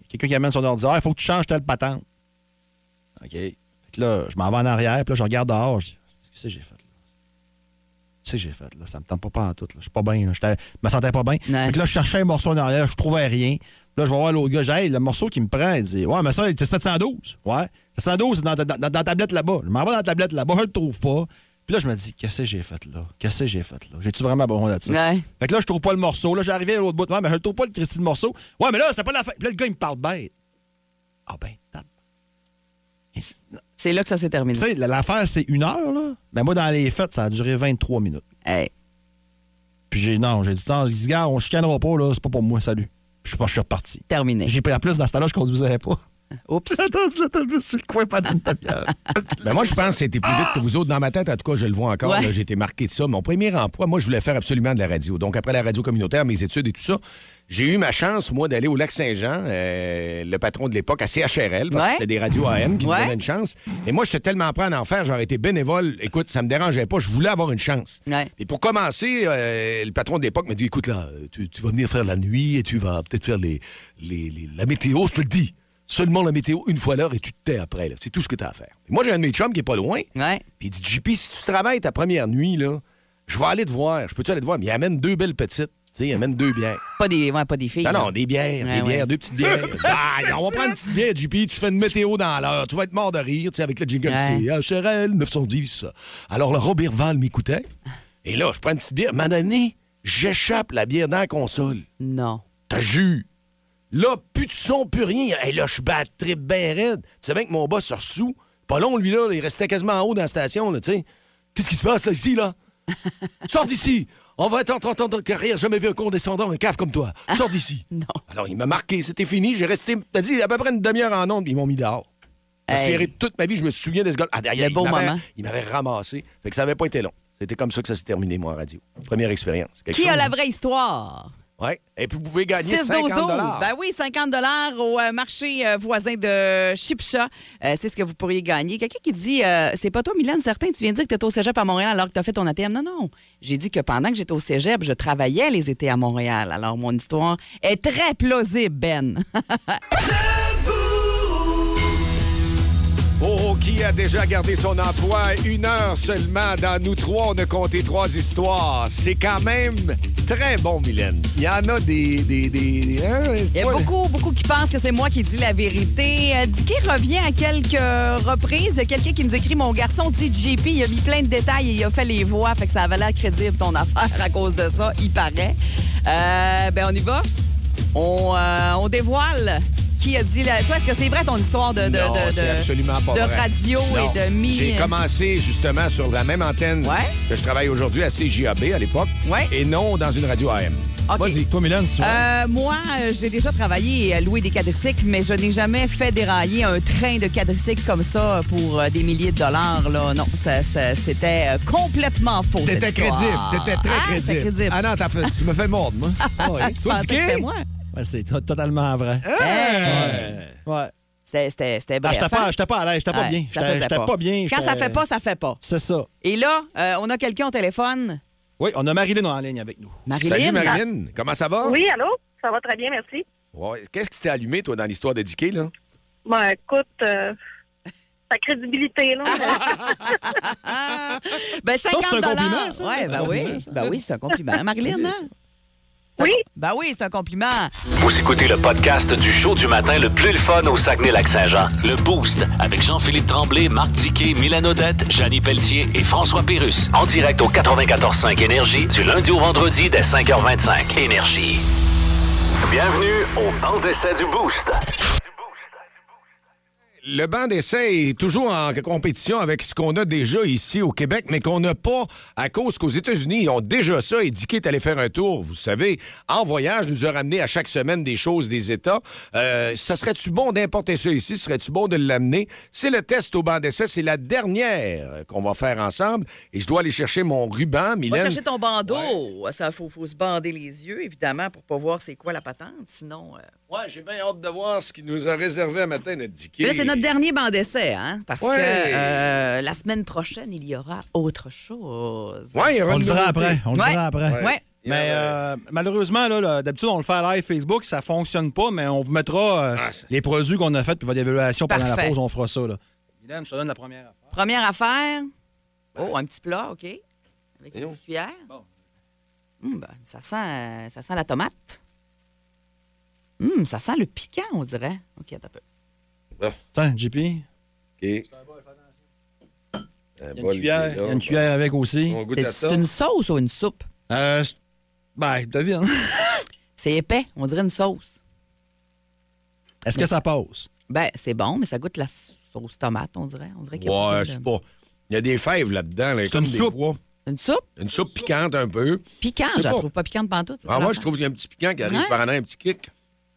quelqu'un qui amène son ordinateur, il faut que tu changes telle patente. OK. Fait que là, je m'en vais en arrière, puis là, je regarde dehors, je dis, qu'est-ce que j'ai fait là? Qu'est-ce que j'ai fait là? Ça me tente pas, pas en tout. là. Je suis pas bien. Je me sentais pas bien. Fait que là, je cherchais un morceau en arrière, je trouvais rien. Là, je vais voir l'autre gars. J'ai, Hey, le morceau qui me prend, il dit Ouais, mais ça, c'est 712. Ouais. 712, c'est dans, dans- dans- dans la tablette là-bas. Je m'en vais dans la tablette là-bas, je le trouve pas. Puis là, je me dis Qu'est-ce que j'ai fait là? Qu'est-ce que j'ai fait là? J'ai-tu vraiment ça? Ouais. Fait que là, je trouve pas le morceau. Là, j'arrivais à l'autre bout. Ouais, mais je trouve pas le Christy de morceau. Ouais, mais là, c'était pas la fin. Puis là, le gars, il me parle bête. Ah ben, tape. C'est là que ça s'est terminé. Tu sais, l'affaire, c'est une heure, là. Mais moi, dans les fêtes, ça a duré 23 minutes. Hey. Puis j'ai, non, j'ai dit, non, on chicanera pas, là, c'est pas pour moi, salut. Je suis pas, je suis reparti. Terminé. J'ai pris en plus, dans ce temps-là, je conduisais pas. Oups. Attends, l'autobus sur le coin pendant une demi-heure. Ben moi, je pense que c'était plus vite que vous autres. Dans ma tête, en tout cas, je le vois encore. Ouais. là, J'ai été marqué de ça. Mon premier emploi, moi, je voulais faire absolument de la radio. Donc, après la radio communautaire, mes études et tout ça, j'ai eu ma chance, moi, d'aller au Lac-Saint-Jean, euh, le patron de l'époque, à CHRL, parce Ouais. que c'était des radios AM qui Ouais. me donnaient une chance. Et moi, j'étais tellement prêt à en faire, j'aurais été bénévole. Écoute, ça me dérangeait pas. Je voulais avoir une chance. Ouais. Et pour commencer, euh, le patron de l'époque m'a dit écoute, là, tu, tu vas venir faire la nuit et tu vas peut-être faire les, les- les- la météo, je te le dis. Seulement la météo une fois l'heure et tu te tais après. C'est tout ce que tu as à faire. Et moi, j'ai un de mes chums qui est pas loin. Ouais. Puis il dit JP, si tu travailles ta première nuit, là, je vais aller te voir. Je peux-tu aller te voir? Mais il amène deux belles petites. Tu sais, il amène deux bières. Pas des, ouais, pas des filles. Non, non, des bières, Ouais, des bières, deux petites bières. On va prendre une petite bière, JP. Tu fais une météo dans l'heure. Tu vas être mort de rire, tu sais, avec le jingle. Ouais. C'est HRL 910. Alors, le Robert Val m'écoutait. Et là, je prends une petite bière. Donné, j'échappe la bière dans la console. Non. T'as jus. Là, plus de son, plus rien. Et là, je bats trip bien raide. Tu sais bien que mon boss se ressous. Pas long, lui, là, il restait quasiment en haut dans la station, là, tu sais. Qu'est-ce qui se passe, là, ici, là? Sors d'ici! On va être en 30 ans de carrière, jamais vu un condescendant, un cave comme toi. Sors d'ici! Non. Alors, il m'a marqué, c'était fini. J'ai resté, t'as dit, à peu près une demi-heure en onde, puis ils m'ont mis dehors. Hey. toute ma vie, je me souviens de ce gars. Ah, derrière, Le m'avait- moment. Il m'avait ramassé. Fait que ça avait pas été long. C'était comme ça que ça s'est terminé, moi, en radio. Première expérience. Qui a la hein? vraie histoire? Ouais. Et puis, vous pouvez gagner 6 50 12 12 Ben oui, 50 au euh, marché euh, voisin de Chipcha. Euh, c'est ce que vous pourriez gagner. Quelqu'un qui dit euh, C'est pas toi, Mylène, certain, tu viens de dire que tu étais au cégep à Montréal alors que tu as fait ton ATM. Non, non. J'ai dit que pendant que j'étais au cégep, je travaillais les étés à Montréal. Alors, mon histoire est très plausible, Ben. Oh, qui a déjà gardé son emploi une heure seulement? Dans nous trois, on a compté trois histoires. C'est quand même très bon, Mylène. Il y en a des... des, des hein? Il y a beaucoup, beaucoup qui pensent que c'est moi qui dis la vérité. Euh, Dicky revient à quelques reprises de quelqu'un qui nous écrit Mon garçon dit JP, il a mis plein de détails et il a fait les voix, fait que ça avait l'air crédible ton affaire à cause de ça, il paraît. Euh, ben, on y va. On, euh, on dévoile qui a dit. La... Toi, est-ce que c'est vrai ton histoire de, de, non, de, de- absolument pas de vrai. radio Non. et de mi. J'ai commencé justement sur la même antenne Ouais. que je travaille aujourd'hui à CJAB à l'époque. Ouais. Et non dans une radio AM. Vas-y, toi, Mylène, tu vois. Euh, moi, euh, j'ai déjà travaillé et euh, loué des quadricycles, mais je n'ai jamais fait dérailler un train de quadricycle comme ça pour euh, des milliers de dollars. Là. Non, ça, ça- c'était complètement faux. T'étais crédible. T'étais très Ah, crédible. crédible. Ah non, t'as fait, tu me fais mordre, moi. Ah oui. Tu Toi, c'était moi? Ouais, c'est to- totalement vrai. Hey! Ouais. C'était, c'était, c'était Ah, bref. j'étais pas, hein? j'étais pas à l'aise, j'étais pas Ouais, bien. ça J'étais faisait j'étais pas bien. Quand ça j'étais- fait pas, ça fait pas. C'est ça. Et là, euh, on a quelqu'un au téléphone. Oui, on a Marilyn en ligne avec nous. Marilyn? Salut, Marilyn. Comment ça va? Oui, allô? Ça va très bien, merci. Ouais. Qu'est-ce qui t'est allumé, toi, dans l'histoire Dicky, là? Ben, écoute, euh, ta crédibilité, là. Ben, 50 c'est un compliment, ça? Ouais, C'est un ben oui. compliment, ça. Ben oui, c'est un compliment. Marilyn, hein? Oui? Ben oui, c'est un compliment. Vous écoutez le podcast du show du matin le plus le fun au Saguenay-Lac-Saint-Jean. Le Boost avec Jean-Philippe Tremblay, Marc Diquet, Milan Odette, Janine Pelletier et François Pérus. En direct au 94.5 Énergie du lundi au vendredi dès 5h25. Énergie. Bienvenue au banc d'essai du Boost. Le banc d'essai est toujours en compétition avec ce qu'on a déjà ici au Québec, mais qu'on n'a pas à cause qu'aux États-Unis, ils ont déjà ça. Et Dicky est allé faire un tour, vous savez, en voyage, nous a ramené à chaque semaine des choses des États. Euh, ça serait-tu bon d'importer ça ici? Serait-tu bon de l'amener? C'est le test au banc d'essai. C'est la dernière qu'on va faire ensemble. Et je dois aller chercher mon ruban, Va Mylène. chercher ton bandeau. Ça, faut, faut se bander les yeux, évidemment, pour pas voir c'est quoi la patente. Sinon. euh, Ouais, j'ai bien hâte de voir ce qu'il nous a réservé à matin, notre Dicky. Là, c'est notre dernier banc d'essai, hein? Parce Ouais. que euh, la semaine prochaine, il y aura autre chose. Ouais, il y aura On le dira après. On le Ouais. dira après. Ouais. Mais euh, malheureusement, là, là, d'habitude, on le fait à live Facebook, ça fonctionne pas, mais on vous mettra euh, Ah, les produits qu'on a faits puis votre évaluation pendant la pause, on fera ça. Là. Mylène, je te donne la première affaire. Première affaire? Oh, un petit plat, OK. Avec une petite cuillère. Bon. Hum, ben, ça, sent, euh, ça sent la tomate. Hum, ça sent le piquant, on dirait. OK, attends un peu. Tiens, JP, OK. Un une bol cuillère, il y a une cuillère avec aussi. On goûte C'est à ça? c'est une sauce ou une soupe? Euh, c'est- ben, devine. C'est épais, on dirait une sauce. Est-ce que ça passe? Ben, c'est bon, mais ça goûte la sauce tomate, on dirait. On dirait qu'il y a Ouais, pas. Il y a des fèves là-dedans. là, C'est comme une des soupe. pois. Une soupe? Une soupe piquante un peu. piquante. Je la pas- trouve pas piquante pantoute. c'est Ah, moi, l'affaire. je trouve qu'il y a un petit piquant qui arrive Ouais. par en un petit kick.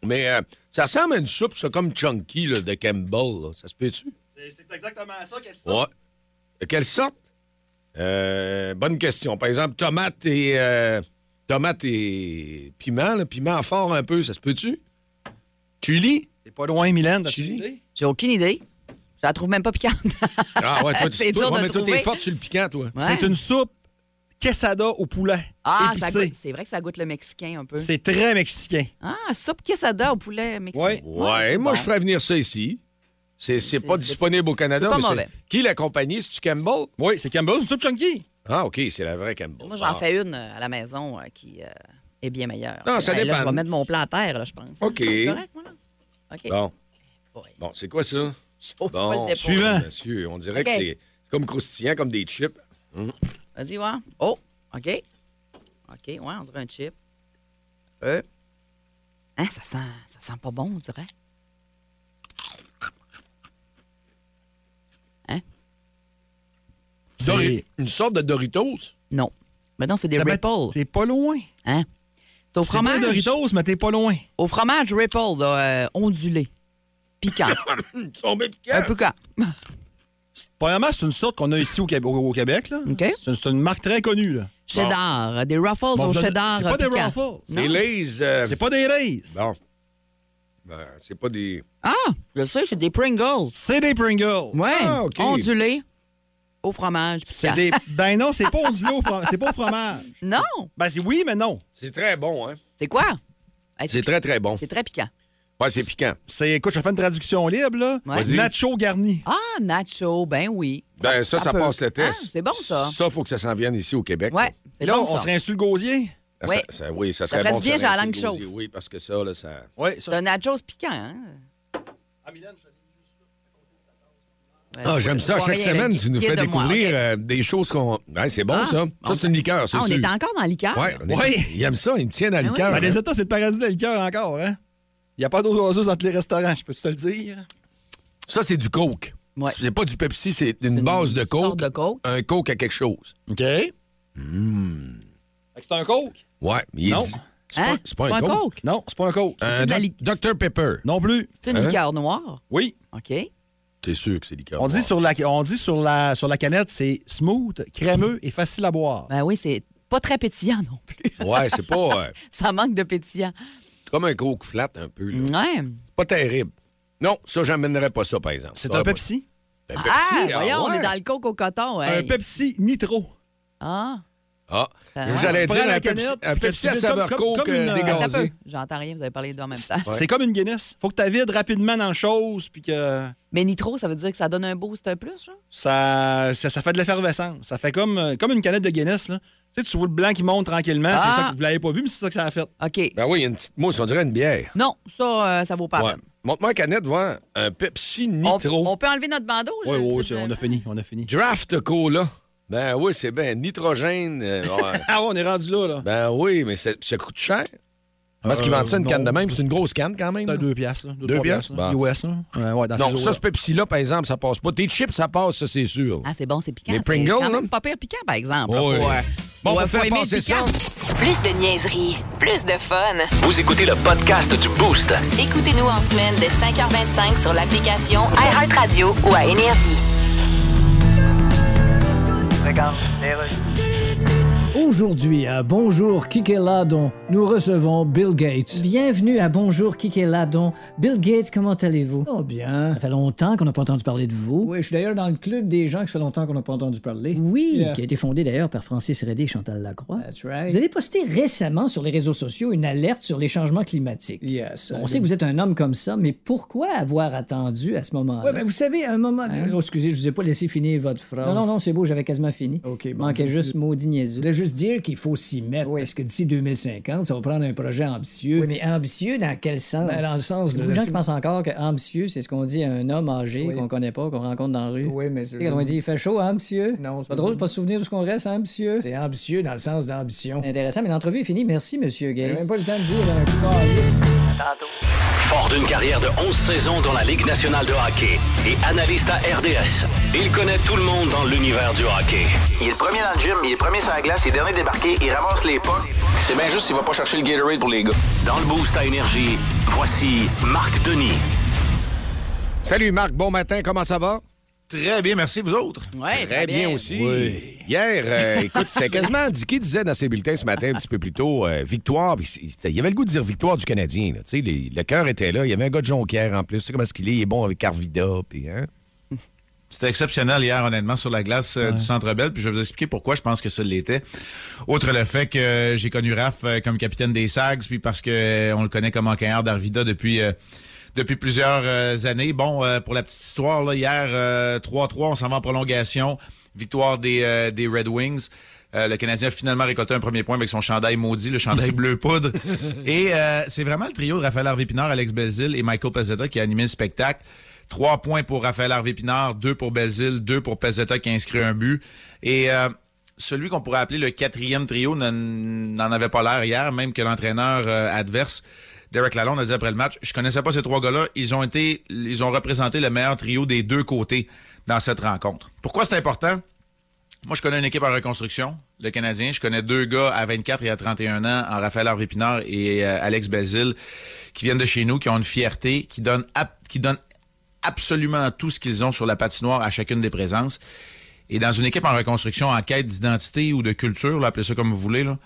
Mais euh, ça ressemble à une soupe, ça, comme Chunky là, de Campbell. là. Ça se peut-tu? C'est exactement ça qu'elle Ouais. De quelle sorte? Euh, bonne question. Par exemple, tomate et euh, tomate et piment, là, piment fort un peu, ça se peut-tu? Chili? T'es pas loin, Mylène. t'as Chili? J'ai aucune idée. Je la trouve même pas piquante. Ah ouais, toi, tu C'est toi, ouais, de mais toi, t'es forte sur le piquant, toi. Ouais. C'est une soupe quesada au poulet. Ah, ça goûte- c'est vrai que ça goûte le mexicain un peu. C'est très mexicain. Ah, soupe quesada au poulet mexicain. Ouais. Ouais, c'est moi, bon. je ferais venir ça ici. C'est c'est C'est- pas c'est- disponible au Canada, c'est pas mais c'est... mauvais. Qui la compagnie? C'est-tu Campbell? Oui, c'est Campbell, c'est une soupe chunky. Ah, OK, c'est la vraie Campbell. Moi, j'en Ah. fais une euh, à la maison euh, qui euh, est bien meilleure. Non, ça là, dépend. je vais mettre mon plat à terre, là, je pense. OK. C'est correct, moi, là? OK. Bon. Ouais. Bon, c'est quoi ça? J'ose pas Bon, le suivant. Monsieur, on dirait OK. que c'est c'est comme croustillant, comme des chips. Vas-y, ouais. Oh, OK. OK, ouais, on dirait un chip. Euh. Hein, ça sent, ça sent pas bon, on dirait. Dori- Une sorte de Doritos? Non. Mais non, c'est des T'as ben- Ripple. T'es pas loin. Hein? C'est au C'est pas fromage. Doritos, mais t'es pas loin. Au fromage Ripple, là, euh, ondulé. Piquant. Ils sont bien piquants. un peu piquant. Premièrement, c'est une sorte qu'on a ici au, Québec- au- au Québec. Là. C'est une, c'est une marque très connue. Là. Cheddar. Des Ruffles Bon, au cheddar. c'est pas des piquant. Ruffles. Non. C'est Lay's. euh, C'est pas des Rays. Bon. Ben, c'est pas des. Ah, je sais, c'est des Pringles. C'est des Pringles. Ouais. Ah, OK. Ondulé au fromage. C'est des. Ben non, c'est pas ondulé au fromage. C'est pas au fromage. Non. Ben c'est oui, mais non. C'est très bon, hein? C'est quoi? C'est très, très bon. C'est très piquant. Ouais, c'est piquant. C'est, écoute, je fais une traduction libre, là. Ouais. Nacho garni. Ah, nacho, ben oui. Ben, ça, ça, passe le test. Ah, c'est bon, ça. Ça, faut que ça s'en vienne ici au Québec. Ouais, c'est Là, bon, on ça. serait insu le gosier? Ça, Ouais. ça- ça- oui, ça Ça serait ferait bon. du bien, ça j'ai la langue chaude. Oui, parce que ça, là, ça. Oui, C'est un nachos piquant, hein? Ouais, Ah, j'aime ça. Chaque semaine, tu nous fais de moi, découvrir euh, des choses qu'on. Ouais, c'est bon, Ah, ça. Ça, c'est une liqueur, c'est Ah, on sûr. est encore dans le liqueur? Ouais, Oui. Il aime ça, il me tient dans la Ah oui. liqueur. Ben, hein. les États, c'est le paradis de la liqueur encore, hein? Il n'y a pas d'eau gazeuse entre les restaurants, je peux te le dire. Ça, c'est du coke. Ouais. C'est pas du Pepsi, c'est une, une base de coke. de Coke. Un coke à quelque chose. OK. C'est un Coke? Ouais, mais il Non. dit- C'est Hein? pas, c'est pas un coke. Non, c'est pas un Coke. Un de la li- Dr Pepper. Non plus. C'est une Hein? liqueur noire? Oui. OK. C'est sûr que c'est liqueur. On dit, noire? sur la, on dit sur la, sur la canette, c'est smooth, crémeux et facile à boire. Ben oui, c'est pas très pétillant non plus. Ouais, c'est pas. euh, Ça manque de pétillant. C'est comme un coke flat un peu. là. Ouais. C'est pas terrible. Non, ça, j'emmènerais pas ça, par exemple. C'est un moi- Pepsi? Un Ah, Pepsi, voyons, on ouais. est dans le coke au coton. Un hey. Pepsi Nitro. Ah. Ah, Ah. j'allais Prends dire un Pepsi, un Pepsi à saveur coke euh, euh, dégazé. peu. J'entends rien, vous avez parlé deux en même temps. C'est comme une Guinness. Faut que tu vides rapidement dans chose, puis que Mais nitro, ça veut dire que ça donne un boost un plus, genre? ça, ça, ça fait de l'effervescence. Ça fait comme, euh, comme une canette de Guinness. Là. Tu sais, tu vois le blanc qui monte tranquillement. Ah. C'est ça que vous l'avez pas vu, mais c'est ça que ça a fait. OK. Ben oui, il y a une petite mousse, on dirait une bière. Non, ça, euh, ça vaut pas. la Ouais. peine. Montre-moi la canette, voir. Un Pepsi On, Nitro. on peut enlever notre bandeau? Oui, là, oui, c'est- on a fini. On a fini. Draft Cola. Ben oui, c'est bien. Nitrogène. euh, ouais. Ah, ouais, on est rendu là. là. ben oui, mais ça, ça coûte cher. Parce qu'ils Euh, vendent ça une non. canne de même. C'est une grosse canne quand même. T'as là. deux piastres. Là. Deux, Deux trois piastres? là. Bon. US, là. Ouais, ouais, dans ces ça, eaux-là. ce Pepsi-là, par exemple, ça passe pas. Tes chips, ça passe, ça, c'est sûr. Ah, c'est bon, c'est piquant. Les C'est Pringles, quand là? même pas pire piquant, par exemple. Oui. Euh, Bon, pour faut faire aimer le passer ça, piquant. Plus de niaiserie, plus de fun. Vous écoutez le podcast du Boost. Écoutez-nous en semaine de 5h25 sur l'application iHeartRadio ou à Énergie. Aujourd'hui, à Bonjour Kikeladon, nous recevons Bill Gates. Bienvenue à Bonjour Kikeladon. Bill Gates, comment allez-vous? Oh bien. Ça fait longtemps qu'on n'a pas entendu parler de vous. Oui, je suis d'ailleurs dans le club des gens ça fait longtemps qu'on n'a pas entendu parler. Oui, Yeah. qui a été fondé d'ailleurs par Francis Redé et Chantal Lacroix. That's right. Vous avez posté récemment sur les réseaux sociaux une alerte sur les changements climatiques. Yes. On sait que vous êtes un homme comme ça, mais pourquoi avoir attendu à ce moment-là? Ouais, ben vous savez, à un moment. Hein? Oh, excusez, je vous ai pas laissé finir votre phrase. Non, non, non, c'est beau, j'avais quasiment fini. OK, bon. Manquait juste maudit Je niaiseux. voulais juste dire qu'il faut s'y mettre. Parce que d'ici 2050, ça va prendre un projet ambitieux. Oui, mais ambitieux dans quel sens? Ben, dans le sens Il y a de. beaucoup de gens qui pensent encore que ambitieux, c'est ce qu'on dit à un homme âgé Oui. qu'on connaît pas, qu'on rencontre dans la rue. Oui, mais. Quand on dit il fait chaud, hein, monsieur? Non, C'est pas drôle de pas se souvenir de ce qu'on reste, hein, monsieur? C'est ambitieux dans le sens d'ambition. Intéressant, mais l'entrevue est finie. Merci, monsieur J'ai Gates. même pas le temps de dire un coup Fort d'une carrière de 11 saisons dans la Ligue nationale de hockey et analyste à RDS, il connaît tout le monde dans l'univers du hockey. Il est le premier dans le gym, il est premier sur la glace, il est dernier débarqué, il ramasse les pas. C'est bien juste s'il va pas chercher le Gatorade pour les gars. Dans le boost à énergie, voici Marc Denis. Salut Marc, bon matin, comment ça va? Très bien, merci, vous autres. Ouais, Très bien, aussi. Hier, euh, écoute, c'était quasiment. Dicky disait dans ses bulletins ce matin, un petit peu plus tôt, euh, victoire. Il y avait le goût de dire victoire du Canadien. là. Tu sais, les- le cœur était là. Il y avait un gars de Jonquière en plus. Tu sais comment est-ce qu'il est? Il est bon avec Arvida. Puis, hein? C'était exceptionnel hier, honnêtement, sur la glace euh, du Centre Bell. Puis je vais vous expliquer pourquoi je pense que ça l'était. Outre le fait que j'ai connu Raph euh, comme capitaine des Sags, puis parce que euh, on le connaît comme enquêteur d'Arvida depuis euh, depuis plusieurs euh, années. Bon, euh, pour la petite histoire, là, hier, euh, 3-3, on s'en va en prolongation. Victoire des, euh, des Red Wings. Euh, le Canadien a finalement récolté un premier point avec son chandail maudit, le chandail bleu poudre. Et euh, c'est vraiment le trio de Raphaël Harvey-Pinard, Alex Belzil et Michael Pezzetta qui a animé le spectacle. Trois points pour Raphaël Harvey-Pinard, deux pour Belzil, deux pour Pezzetta qui a inscrit un but. Et euh, celui qu'on pourrait appeler le quatrième trio n'en n'en avait pas l'air hier, même que l'entraîneur euh, adverse, Derek Lalonde, a dit après le match, je connaissais pas ces trois gars-là, ils ont été, ils ont représenté le meilleur trio des deux côtés dans cette rencontre. Pourquoi c'est important? Moi, je connais une équipe en reconstruction, le Canadien. Je connais deux gars à 24 et à 31 ans, en Raphaël Harvey-Pinard et euh, Alex Belzil, qui viennent de chez nous, qui ont une fierté, qui donnent, qui donnent absolument tout ce qu'ils ont sur la patinoire à chacune des présences. Et dans une équipe en reconstruction, en quête d'identité ou de culture, là, appelez ça comme vous voulez, là,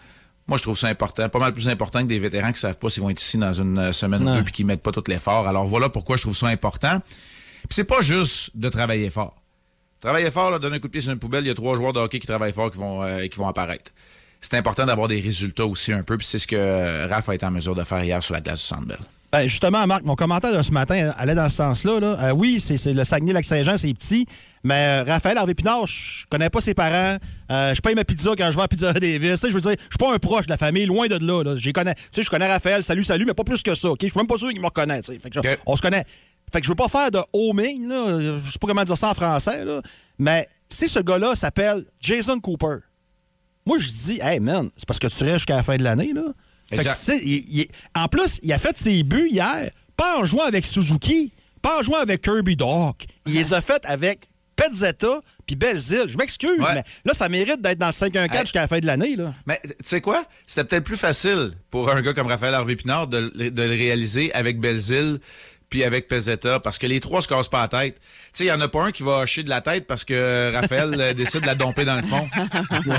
moi, je trouve ça important, pas mal plus important que des vétérans qui savent pas s'ils vont être ici dans une euh, semaine ou deux puis qui mettent pas tout l'effort. Alors voilà pourquoi je trouve ça important. Puis c'est pas juste de travailler fort. Travailler fort, là, donner un coup de pied sur une poubelle, il y a trois joueurs de hockey qui travaillent fort qui vont, euh, qui vont apparaître. C'est important d'avoir des résultats aussi un peu, puis c'est ce que euh, Raph a été en mesure de faire hier sur la glace du Centre Bell. Ben, justement, Marc, mon commentaire de ce matin allait dans ce sens-là. là. Euh, oui, c'est c'est le Saguenay-Lac-Saint-Jean, c'est petit, mais euh, Raphaël Harvey-Pinard, je connais pas ses parents. Euh, je paye ma pizza quand je vais à Pizza Davis. Je veux dire, je suis pas un proche de la famille, loin de là. là. Connais. Tu sais, je connais Raphaël, salut, salut, mais pas plus que ça. ok? Je suis même pas sûr qu'il me reconnaît. Fait que On se connaît. Fait que je veux pas faire de homing, là. Je sais pas comment dire ça en français, là. Mais si ce gars-là s'appelle Jason Cooper, moi, je dis, hey, man, c'est parce que tu restes jusqu'à la fin de l'année, là. Fait que, Exact. tu sais, il- il- en plus, il a fait ses buts hier, pas en jouant avec Suzuki, pas en jouant avec Kirby Doc. Il les a fait avec Petzetta puis Belzil. Je m'excuse, Ouais. mais là, ça mérite d'être dans le 5-1-4 jusqu'à la fin de l'année, là. Mais tu sais quoi? C'était peut-être plus facile pour un gars comme Raphaël Harvey-Pinard de, le- de le réaliser avec Belzil puis avec Pezzetta, parce que les trois se cassent pas la tête. Tu sais, il y en a pas un qui va hocher de la tête parce que Raphaël euh, décide de la domper dans le fond. Tu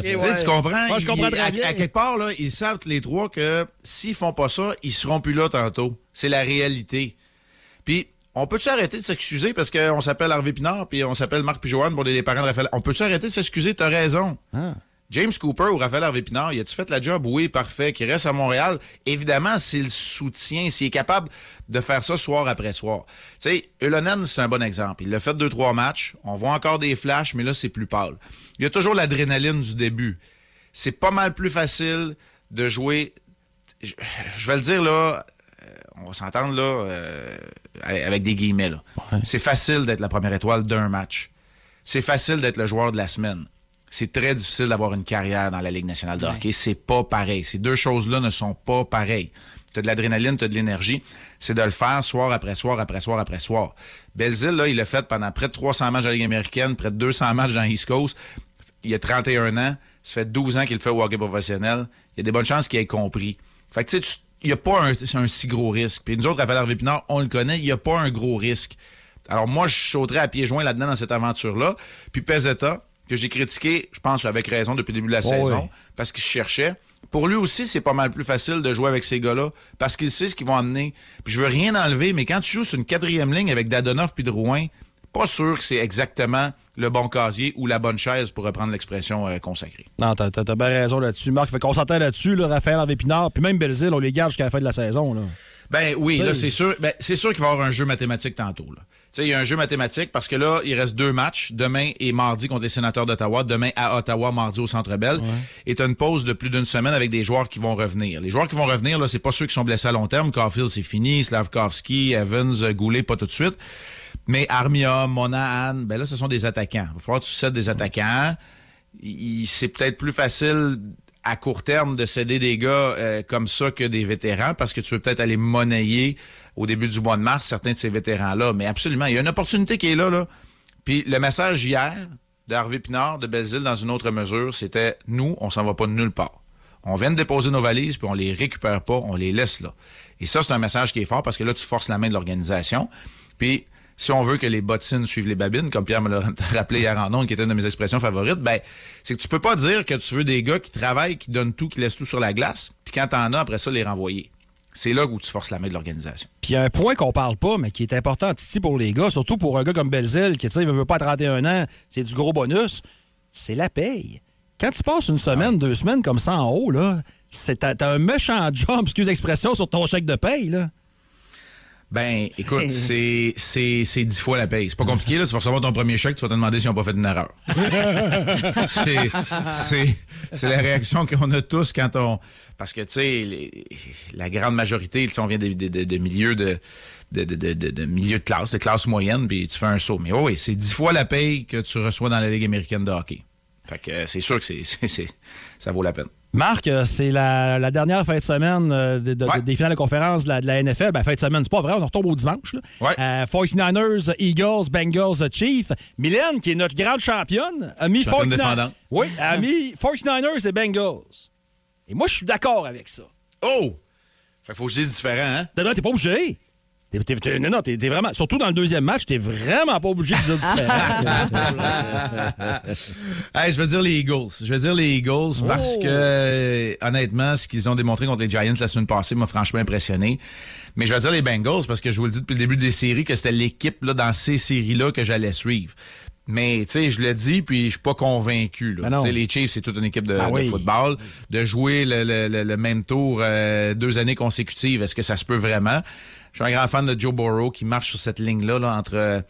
sais, ouais. tu comprends? Moi, je comprends Ils- très à, bien. à quelque part, là, ils savent tous les trois que s'ils font pas ça, ils seront plus là tantôt. C'est la réalité. Puis, on peut-tu arrêter de s'excuser parce qu'on s'appelle Harvey Pinard puis on s'appelle Marc Pijoane pour les parents de Raphaël? On peut-tu arrêter de s'excuser? T'as raison. James Cooper ou Raphaël Harvey Pinard, il a-tu fait la job? Oui, parfait. Qui reste à Montréal. Évidemment, s'il soutient, s'il est capable de faire ça soir après soir. Tu sais, Ulonen, c'est un bon exemple. Il l'a fait deux, trois matchs. On voit encore des flashs, mais là, c'est plus pâle. Il y a toujours l'adrénaline du début. C'est pas mal plus facile de jouer. Je, je vais le dire là, euh, on va s'entendre là, euh, avec des guillemets là. C'est facile d'être la première étoile d'un match. C'est facile d'être le joueur de la semaine. C'est très difficile d'avoir une carrière dans la Ligue nationale de hockey. C'est pas pareil. Ces deux choses-là ne sont pas pareilles. Tu as de l'adrénaline, tu as de l'énergie. C'est de le faire soir après soir après soir après soir. Belzil, là, il l'a fait pendant près de 300 matchs de la Ligue américaine, près de 200 matchs dans East Coast. Il a 31 ans. Ça fait 12 ans qu'il fait au hockey professionnel. Il y a des bonnes chances qu'il ait compris. Fait que, tu sais, tu- il n'y a pas un, c'est un si gros risque. Puis nous autres, Raphaël Harvey Pinard, on le connaît, il n'y a pas un gros risque. Alors moi, je sauterais à pieds joints là-dedans dans cette aventure-là. Puis Pezzetta, que j'ai critiqué, je pense avec raison depuis le début de la Oh saison, oui. parce qu'il se cherchait. Pour lui aussi, c'est pas mal plus facile de jouer avec ces gars-là, parce qu'il sait ce qu'ils vont amener. Puis je veux rien enlever, mais quand tu joues sur une quatrième ligne avec Dadonoff puis Drouin, pas sûr que c'est exactement le bon casier ou la bonne chaise, pour reprendre l'expression euh, consacrée. Non, t'as, t'as bien raison là-dessus, Marc. Fait qu'on s'entend là-dessus, là, Raphaël Harvey Pinard, puis même Belzil, on les garde jusqu'à la fin de la saison, là. Ben oui, là, c'est sûr. Ben, c'est sûr qu'il va y avoir un jeu mathématique tantôt. Là. Tu sais, il y a un jeu mathématique parce que là, il reste deux matchs, demain et mardi contre les sénateurs d'Ottawa, demain à Ottawa, mardi au Centre Bell. Et t'as une pause de plus d'une semaine avec des joueurs qui vont revenir. Les joueurs qui vont revenir, là, c'est pas ceux qui sont blessés à long terme. Caulfield, c'est fini. Slavkovski, Evans, Goulet, pas tout de suite. Mais Armia, Monahan, ben là, ce sont des attaquants. Il va falloir que tu cèdes des attaquants. Il- C'est peut-être plus facile à court terme de céder des gars euh, comme ça que des vétérans parce que tu veux peut-être aller monnayer au début du mois de mars certains de ces vétérans-là. Mais absolument, il y a une opportunité qui est là. là. Puis le message hier d'Harvey Pinard, de Belzile, dans une autre mesure, c'était nous, on s'en va pas de nulle part. On vient de déposer nos valises, puis on les récupère pas, on les laisse là. Et ça, c'est un message qui est fort parce que là, tu forces la main de l'organisation. Puis, si on veut que les bottines suivent les babines, comme Pierre me l'a rappelé hier en ondes, qui était une de mes expressions favorites, ben, c'est que tu peux pas dire que tu veux des gars qui travaillent, qui donnent tout, qui laissent tout sur la glace, puis quand t'en as, après ça, les renvoyer. C'est là où tu forces la main de l'organisation. Puis il y a un point qu'on parle pas, mais qui est important ici pour les gars, surtout pour un gars comme Belzile, qui, tu sais, il veut pas à 31 ans, c'est du gros bonus, c'est la paye. Quand tu passes une semaine, deux semaines comme ça en haut, là, c'est, t'as, t'as un méchant job, excuse l'expression, sur ton chèque de paye, là. Ben, écoute, c'est, c'est, c'est dix fois la paye. C'est pas compliqué, là. Tu vas recevoir ton premier chèque, tu vas te demander s'ils n'ont pas fait une erreur. c'est, c'est, c'est la réaction qu'on a tous quand on. Parce que, tu sais, la grande majorité, on vient de, de, de, de milieux de. De, de, de, de, de milieu de classe, de classe moyenne, puis tu fais un saut. Mais oui, c'est dix fois la paye que tu reçois dans la Ligue américaine de hockey. Fait que euh, c'est sûr que c'est, c'est, c'est- ça vaut la peine. Marc, euh, c'est la, la dernière fin de semaine euh, de- de- des finales de conférence de la, de la NFL. Ben, fin de semaine, c'est pas vrai, on retombe au dimanche. Euh, 49ers, Eagles, Bengals, Chiefs. Mylène, qui est notre grande championne, a mis, Championne 49 défendante. oui, a mis 49ers et Bengals. Et moi, je suis d'accord avec ça. Oh! Fait faut que je dise différent, hein? T'es pas obligé. T'es- t'es- t'es- non, non, t'es t'es vraiment. Surtout dans le deuxième match, t'es vraiment pas obligé de dire différent. Hey, je veux dire les Eagles. Je veux dire les Eagles parce Oh. que, euh, honnêtement, ce qu'ils ont démontré contre les Giants la semaine passée m'a franchement impressionné. Mais je veux dire les Bengals parce que je vous le dis depuis le début des séries que c'était l'équipe là, dans ces séries-là que j'allais suivre. Mais, tu sais, je le dis, puis je suis pas convaincu. là. Ben les Chiefs, c'est toute une équipe de, Ben de oui. football. De jouer le, le- le- le même tour euh, deux années consécutives, est-ce que ça se peut vraiment? Je suis un grand fan de Joe Burrow qui marche sur cette ligne-là là, entre euh,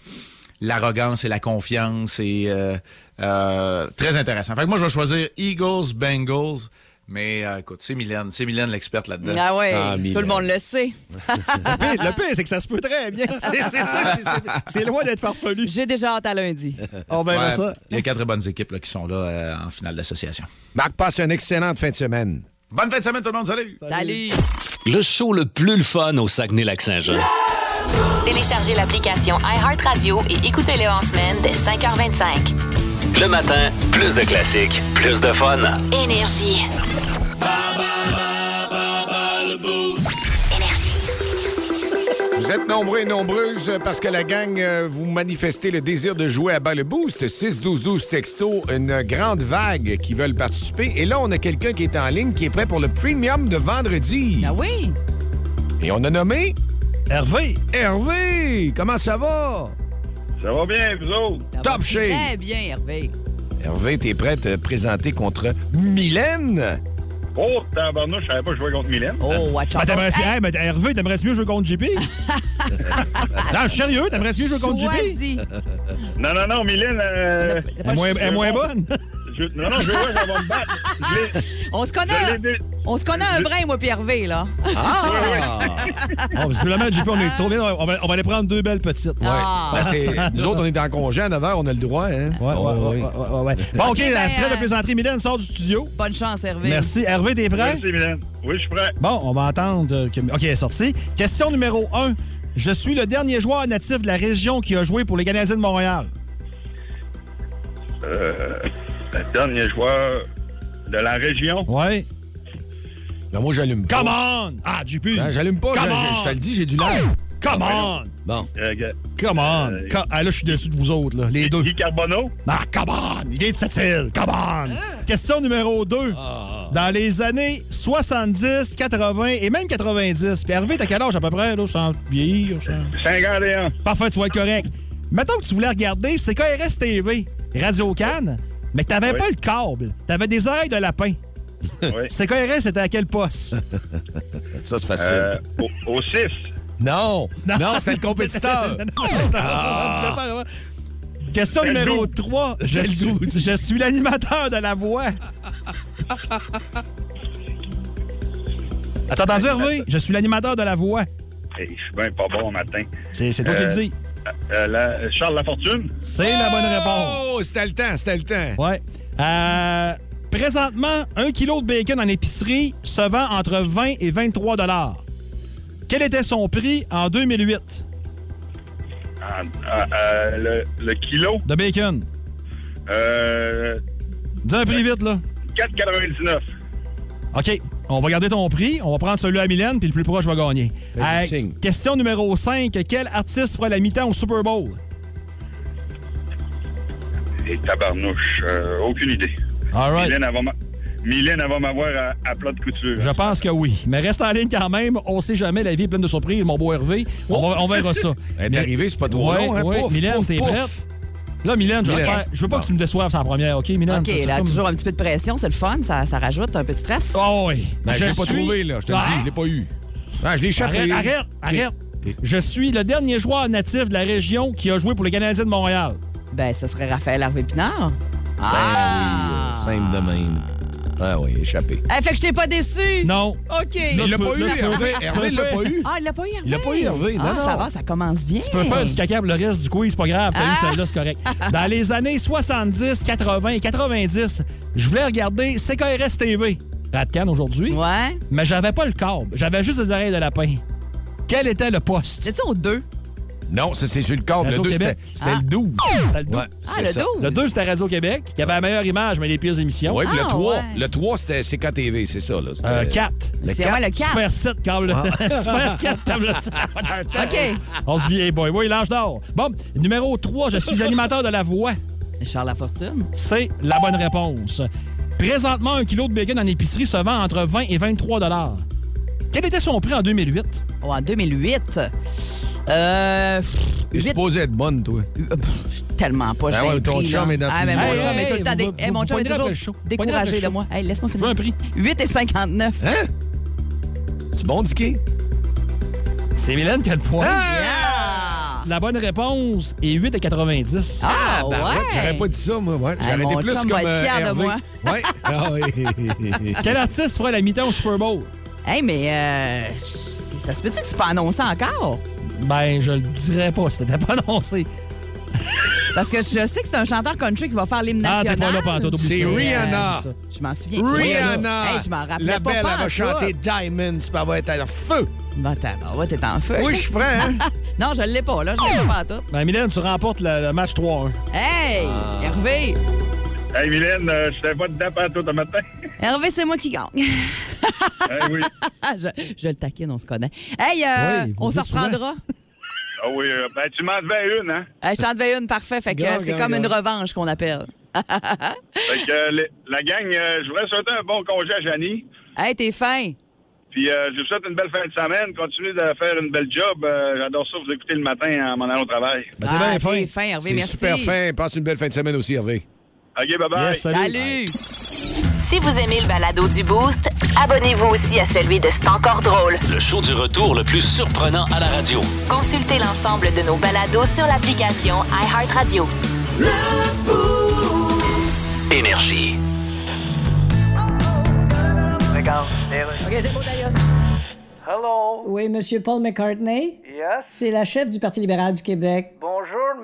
l'arrogance et la confiance. Et euh, euh, très intéressant. Fait que moi, je vais choisir Eagles, Bengals. Mais euh, écoute, c'est Mylène. C'est Mylène l'experte là-dedans. Ah ouais, tout le monde le sait. le pire, le pire, c'est que ça se peut très bien. C'est c'est ça, c'est- c'est- c'est loin d'être farfelu. J'ai déjà hâte à lundi. On verra Ouais, ça. Il y a quatre bonnes équipes là, qui sont là euh, en finale d'association. Marc, passe une excellente fin de semaine. Bonne fin de semaine, tout le monde. Salut! Salut! Le show le plus le fun au Saguenay-Lac-Saint-Jean. Téléchargez l'application iHeartRadio et écoutez-le en semaine dès 5h25. Le matin, plus de classiques, plus de fun. Énergie. Vous êtes nombreux et nombreuses euh, parce que la gang, euh, vous manifestez le désir de jouer à bas le boost. 6-12-12 texto, une grande vague qui veulent participer. Et là, on a quelqu'un qui est en ligne qui est prêt pour le premium de vendredi. Ah oui? Et on a nommé Hervé. Hervé! Comment ça va? Ça va bien, vous autres? Ça Top va shape. Très bien, Hervé. Hervé, t'es prêt à te présenter contre Mylène? Oh, tabarnouche, je savais pas jouer contre Mylène. Oh, watch Ben, out. t'aimerais Hey, ben, Hervé, t'aimerais mieux jouer contre JP? non, je suis sérieux, t'aimerais mieux jouer contre JP? Non, non, non, Mylène... euh, Elle est moins, elle moins bonne? je- non, non, je veux voir, ça va me battre. On se connaît, je on se connaît un brin, moi, puis Hervé, là. Ah! Bon, visiblement, JP, on est trop bien. On va, on va aller prendre deux belles petites. Ah. Ben, c'est- nous autres, on est en congé à 9 h, on a le droit, hein? Ouais, ouais, Oh, ouais, oui. ouais, ouais, ouais. Bon, OK, OK, la ben, traite de euh, plaisanterie, Mylène sort du studio. Bonne chance, Hervé. Merci. Hervé, t'es prêt? Merci, Mylène. Oui, je suis prêt. Bon, on va entendre euh, que... OK, elle est sortie. Question numéro 1. Je suis le dernier joueur natif de la région qui a joué pour les Canadiens de Montréal. Euh, le dernier joueur de la région. Ouais. Ben, moi, j'allume pas. Come on! Ah, JP! Ben, j'allume pas, Come je, je- je te le dis, j'ai du l'air. Come on! Bon. Euh, Come on! Euh, Co- ah, là, je suis déçu de vous autres, là, les deux. Guy Carbonneau? Ah, come on! Il vient de cette île. Come on! Question numéro 2. Dans les années 70, 80 et même 90, puis Hervé, t'as quel âge à peu près, là, sans vieillir? sans- 51. Parfait, tu vas être correct. Mettons que tu voulais regarder CKRS TV, Radio Cannes, mais que t'avais Oui. pas le câble. T'avais des oreilles de lapin. Oui. CKRS, c'était à quel poste? Ça, c'est facile. Euh, au, au 6. Non, non, c'est le compétiteur. Ah. Question numéro doux. 3. Je suis, je suis l'animateur de la voix. Attends, entendu, Hervé? Je suis l'animateur de la voix. Hey, je suis bien pas bon au matin. C'est c'est toi qui Euh, le dis. Euh, la- Charles Lafortune? C'est la bonne réponse. Oh, c'était le temps, c'était le temps. Ouais. Euh, Présentement, un kilo de bacon en épicerie se vend entre 20 et 23 dollars. Quel était son prix en 2008 Ah, ah, euh, le, le kilo? de bacon? Euh, Dis un prix vite, là. 4,99. OK. On va garder ton prix. On va prendre celui à Mylène, puis le plus proche va gagner. Euh, question numéro 5. Quel artiste fera la mi-temps au Super Bowl? Et tabarnouche, euh, aucune idée. All right. Mylène, va m'a- Mylène, elle va m'avoir à, à plat de couture. Je pense que oui. Mais reste en ligne quand même. On sait jamais. La vie est pleine de surprises, mon beau Hervé. On, va- on verra ça. Elle est arrivée, c'est pas trop Ouais, long, hein? ouais. Pouf, Mylène, t'es prête? Là, Mylène, j'espère- je veux pas que tu me déçoives sans première, OK, Mylène? OK, là, comme- toujours un petit peu de pression, c'est le fun, ça, ça rajoute un petit stress. Oh oui. Ben, je l'ai pas trouvé, là. Je te le Ah! dis, je l'ai pas eu. Ah, je l'ai échappé. Arrête, arrête, arrête. Je suis le dernier joueur natif de la région qui a joué pour les Canadiens de Montréal. Ben, ce serait Raphaël Harvey Pinard. Ben oui, simple de même. Ah oui, échappé. Eh, fait que je t'ai pas déçu. Non. OK. Il l'a pas eu, Hervé. Hervé, l'a pas eu. Ah, il l'a pas eu, Hervé? Il l'a pas eu, Hervé. Ah, Non, ça va, ça commence bien. Tu peux faire du caca pour le reste du quiz, c'est pas grave. T'as Ah! eu celle-là, c'est correct. Dans les années 70, 80 et 90, je voulais regarder CKRS TV, Radcan aujourd'hui, Ouais. mais j'avais pas le câble. J'avais juste les oreilles de lapin. Quel était le poste? C'est-tu au 2? Non, ça, c'est sur le câble. Le Radio 2, c'était Québec. c'était Ah. le 12. C'était le 12. Ouais, Ah, c'est le ça. 12. Le 2, c'était Radio-Québec, qui avait la meilleure image, mais les pires émissions. Oui, puis le Ah, 3, ouais. le 3 c'était CKTV, c'est ça. Là. Euh, 4. Le C'est moi le 4. Super 7 câble. Super 4 câble. OK. On se dit, hey boy, oui, l'âge d'or. Bon, numéro 3, je suis animateur de la voix. Charles Lafortune. C'est la bonne réponse. Présentement, un kilo de bacon en épicerie se vend entre 20 et 23 dollars. Quel était son prix en 2008? Oh, en 2008. Euh. T'es huit- supposé être bonne, toi. euh, pff, je suis tellement pas. Ben j'ai ouais, un ton prix, chum là. est dans ce Ah, mais mon milieu-là. chum est tout le Hey, temps. dé- vous- hey, mon chum est toujours découragé de moi. Hey, laisse-moi Je veux un finir. prix. 8 et 59. Hein? C'est bon, Dicky? C'est Mylène qui a le point. Yeah! La bonne réponse est 8,90. Ah, ben ouais? J'aurais pas dit ça, moi. Ouais. Ah, J'aurais été plus chum comme va être euh, fier de Hervé. moi. Ouais. Ah oui. Quel artiste fera la mi-temps au Super Bowl? Hey, mais euh, ça se peut-tu que c'est pas annoncé encore? Ben, je le dirais pas, c'était pas annoncé. Parce que je sais que c'est un chanteur country qui va faire l'hymne Ah, national. t'es pas là pantoute, oublie C'est ça. Rihanna. Euh, Je m'en souviens. Rihanna. Hey, je m'en rappelais La pas. belle, pas elle va en chanter tout. Diamonds, puis elle va être à feu. T'as- ouais, t'es en feu. Oui, je suis prêt, hein? non, je l'ai pas, là. Je l'ai pas tout. Ben, Mylène, tu remportes le, le match 3-1. Hey, Ah. Hervé. Hey, Mylène, euh, je t'avais pas dedans tout ce matin. Hervé, c'est moi qui gagne. oui. je, je le taquine, on se connaît. Hey, euh, Oui, on se reprendra? Ah oui, euh, ben tu m'en devais une, hein? Je t'en devais une, parfait. Fait que c'est comme une revanche qu'on appelle. Fait que euh, les- la gang, euh, je voudrais souhaiter un bon congé à Janie. Hey, t'es fin. Puis euh, je vous souhaite une belle fin de semaine. Continuez de faire une belle job. Euh, J'adore ça vous écouter le matin en m'en allant au travail. Ben, t'es Ah, bien fin. t'es fin, Hervé, merci. super fin. Passe une belle fin de semaine aussi, Hervé. OK, bye-bye. Yes, salut. Salut. Si vous aimez le balado du Boost, abonnez-vous aussi à celui de C'est encore drôle. Le show du retour le plus surprenant à la radio. Consultez l'ensemble de nos balados sur l'application iHeartRadio. Énergie. OK, c'est bon, d'ailleurs. Hello. Oui, Monsieur Paul McCartney. Yes. C'est la chef du Parti libéral du Québec. Bonjour,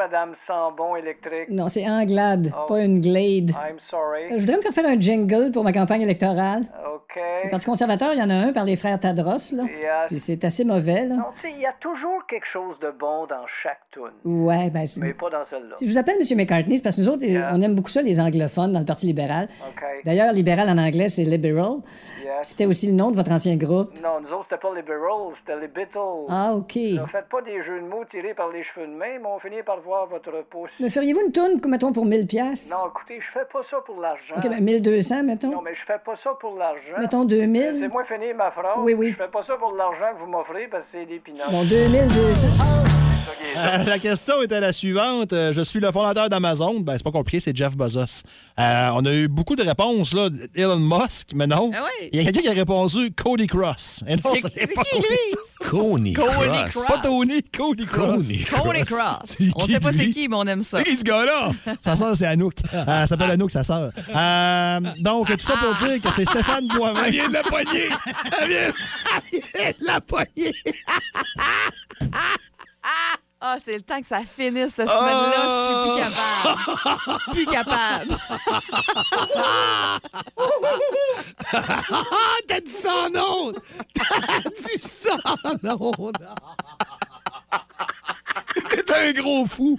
Madame Sambon électrique? Non, c'est Anglade, Oh. pas une Glade. I'm sorry. Je voudrais me faire faire un jingle pour ma campagne électorale. OK. Le Parti conservateur, il y en a un par les frères Tadros, là. Puis c'est assez mauvais, là. Non, tu sais, il y a toujours quelque chose de bon dans chaque tune. Ouais, ben c'est... Mais pas dans celle-là. Si je vous appelle M. McCartney, c'est parce que nous autres, on aime beaucoup ça, les anglophones, dans le Parti libéral. OK. D'ailleurs, libéral en anglais, c'est liberal. Yes. C'était aussi le nom de votre ancien groupe? Non, nous autres, c'était pas les Beatles, c'était les Beatles. Ah, OK. Ne faites pas des jeux de mots tirés par les cheveux de main, mais on finit par voir votre pouce. Me feriez-vous une toune, mettons, pour 1000 piastres? Non, écoutez, je fais pas ça pour l'argent. OK, ben 1200, mettons. Non, mais je fais pas ça pour l'argent. Mettons 2000. Laissez-moi finir ma phrase. Oui, oui. Je fais pas ça pour l'argent que vous m'offrez parce que c'est des pinottes. Bon, 2200. Euh, la question était la suivante. Euh, je suis le fondateur d'Amazon. Ben, c'est pas compliqué, c'est Jeff Bezos. Euh, on a eu beaucoup de réponses, là. Elon Musk, mais non. Ah oui. Il y a quelqu'un qui a répondu Cody Cross. Et non, C'est c'était c'est pas qui, Cody lui? Cody Cross. Cross. Pas Tony, Cody Cross. Cody Cross. C'est On qui, sait pas c'est qui, mais on aime ça. C'est qui ce gars-là? Sa sœur, c'est Anouk. Euh, elle s'appelle Anouk, sa sœur. Euh, donc, tout ça pour dire que c'est Stéphane Boivin. Elle vient de la poignée! Elle vient, elle vient de la poignée! Ah, c'est le temps que ça finisse cette semaine-là. Je suis plus capable. plus capable. T'as dit ça en ondes! T'as dit ça en ondes! T'es un gros fou!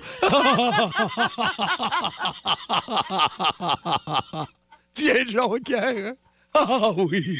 tu es Jonquière, hein? Ah oui!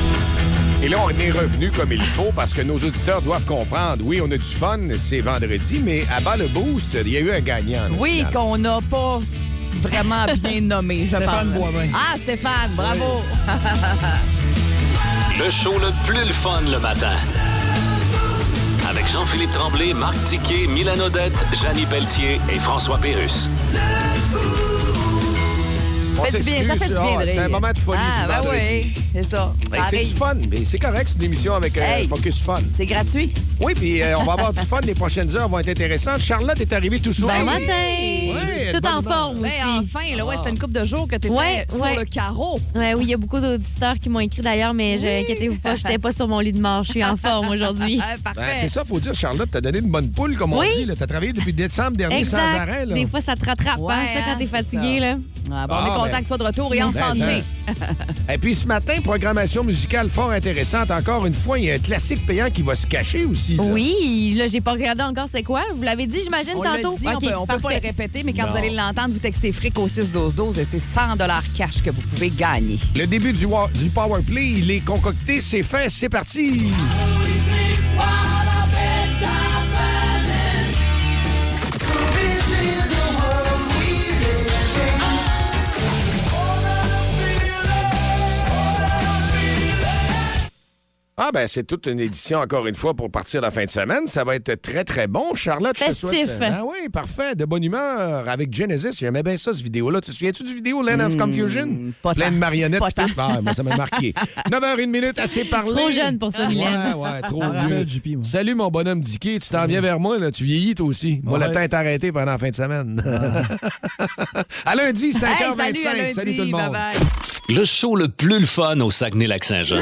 Et là, on est revenu comme il faut parce que nos auditeurs doivent comprendre. Oui, on a du fun, c'est vendredi, mais à bas le boost, il y a eu un gagnant. là, Oui, qu'on n'a pas vraiment bien nommé, je Stéphane pense. Boivin. Ah, Stéphane, bravo. Le show le plus le fun le matin. Avec Jean-Philippe Tremblay, Marc Diquet, Milan Odette, Janine Pelletier et François Pérus. On Fait du bien, ça fait du bien ah, C'est un moment de folie Ah, du ben vendredi. oui, c'est ça. Ben, c'est du fun, mais c'est correct, c'est une émission avec un Hey. focus fun. C'est gratuit. Oui, puis euh, on va avoir du fun. Les prochaines heures vont être intéressantes. Charlotte est arrivée tout soir. Bon matin! Tout en forme aussi. Ben, enfin, là, ouais, c'était une couple de jours que tu étais Ouais, sur ouais. le carreau. Ouais, oui, il y a beaucoup d'auditeurs qui m'ont écrit d'ailleurs, mais je, inquiétez-vous pas, j'étais pas sur mon lit de mort. Je suis en forme aujourd'hui. Ah, Ben, parfait. c'est ça, faut dire, Charlotte, t'as donné une bonne poule, comme on dit. Tu as travaillé depuis décembre dernier sans arrêt. Là. Des fois, ça te rattrape, Ouais, hein, ça, quand t'es fatigué, ça. là. Ah, bon, on Ah, est content que tu sois de retour et en Ben, santé. Et puis ce matin, programmation musicale fort intéressante. Encore une fois, il y a un classique payant qui va se cacher aussi. là. Oui, là, j'ai pas regardé encore c'est quoi. Vous l'avez dit, j'imagine, On l'a tantôt? dit, on peut, on peut pas le répéter, mais quand Non. vous allez l'entendre, vous textez fric au 6-12-12 et c'est 100 cash que vous pouvez gagner. Le début du, du Power Play, il est concocté, c'est fait, c'est parti. Ah ben c'est toute une édition encore une fois pour partir la fin de semaine. Ça va être très très bon. Charlotte, je te souhaite. Ah oui, parfait. De bonne humeur avec Genesis. J'aimais bien ça, cette vidéo-là. Tu te souviens-tu du vidéo Land of Confusion? Hmm, pas Plein de marionnettes. Pas. Ah, moi, ça m'a marqué. 9h01 minute, assez parlé. Trop jeune pour ça, Mylène. Ouais, ouais, trop Rappelle, vieux. Salut mon bonhomme Dicky, tu t'en viens vers moi, là. tu vieillis toi aussi. Moi, Ouais. le temps est arrêté pendant la fin de semaine. à lundi, 5h25. Hey, salut, à lundi, tout le monde. Le show le plus le fun au Saguenay-Lac-Saint-Jean.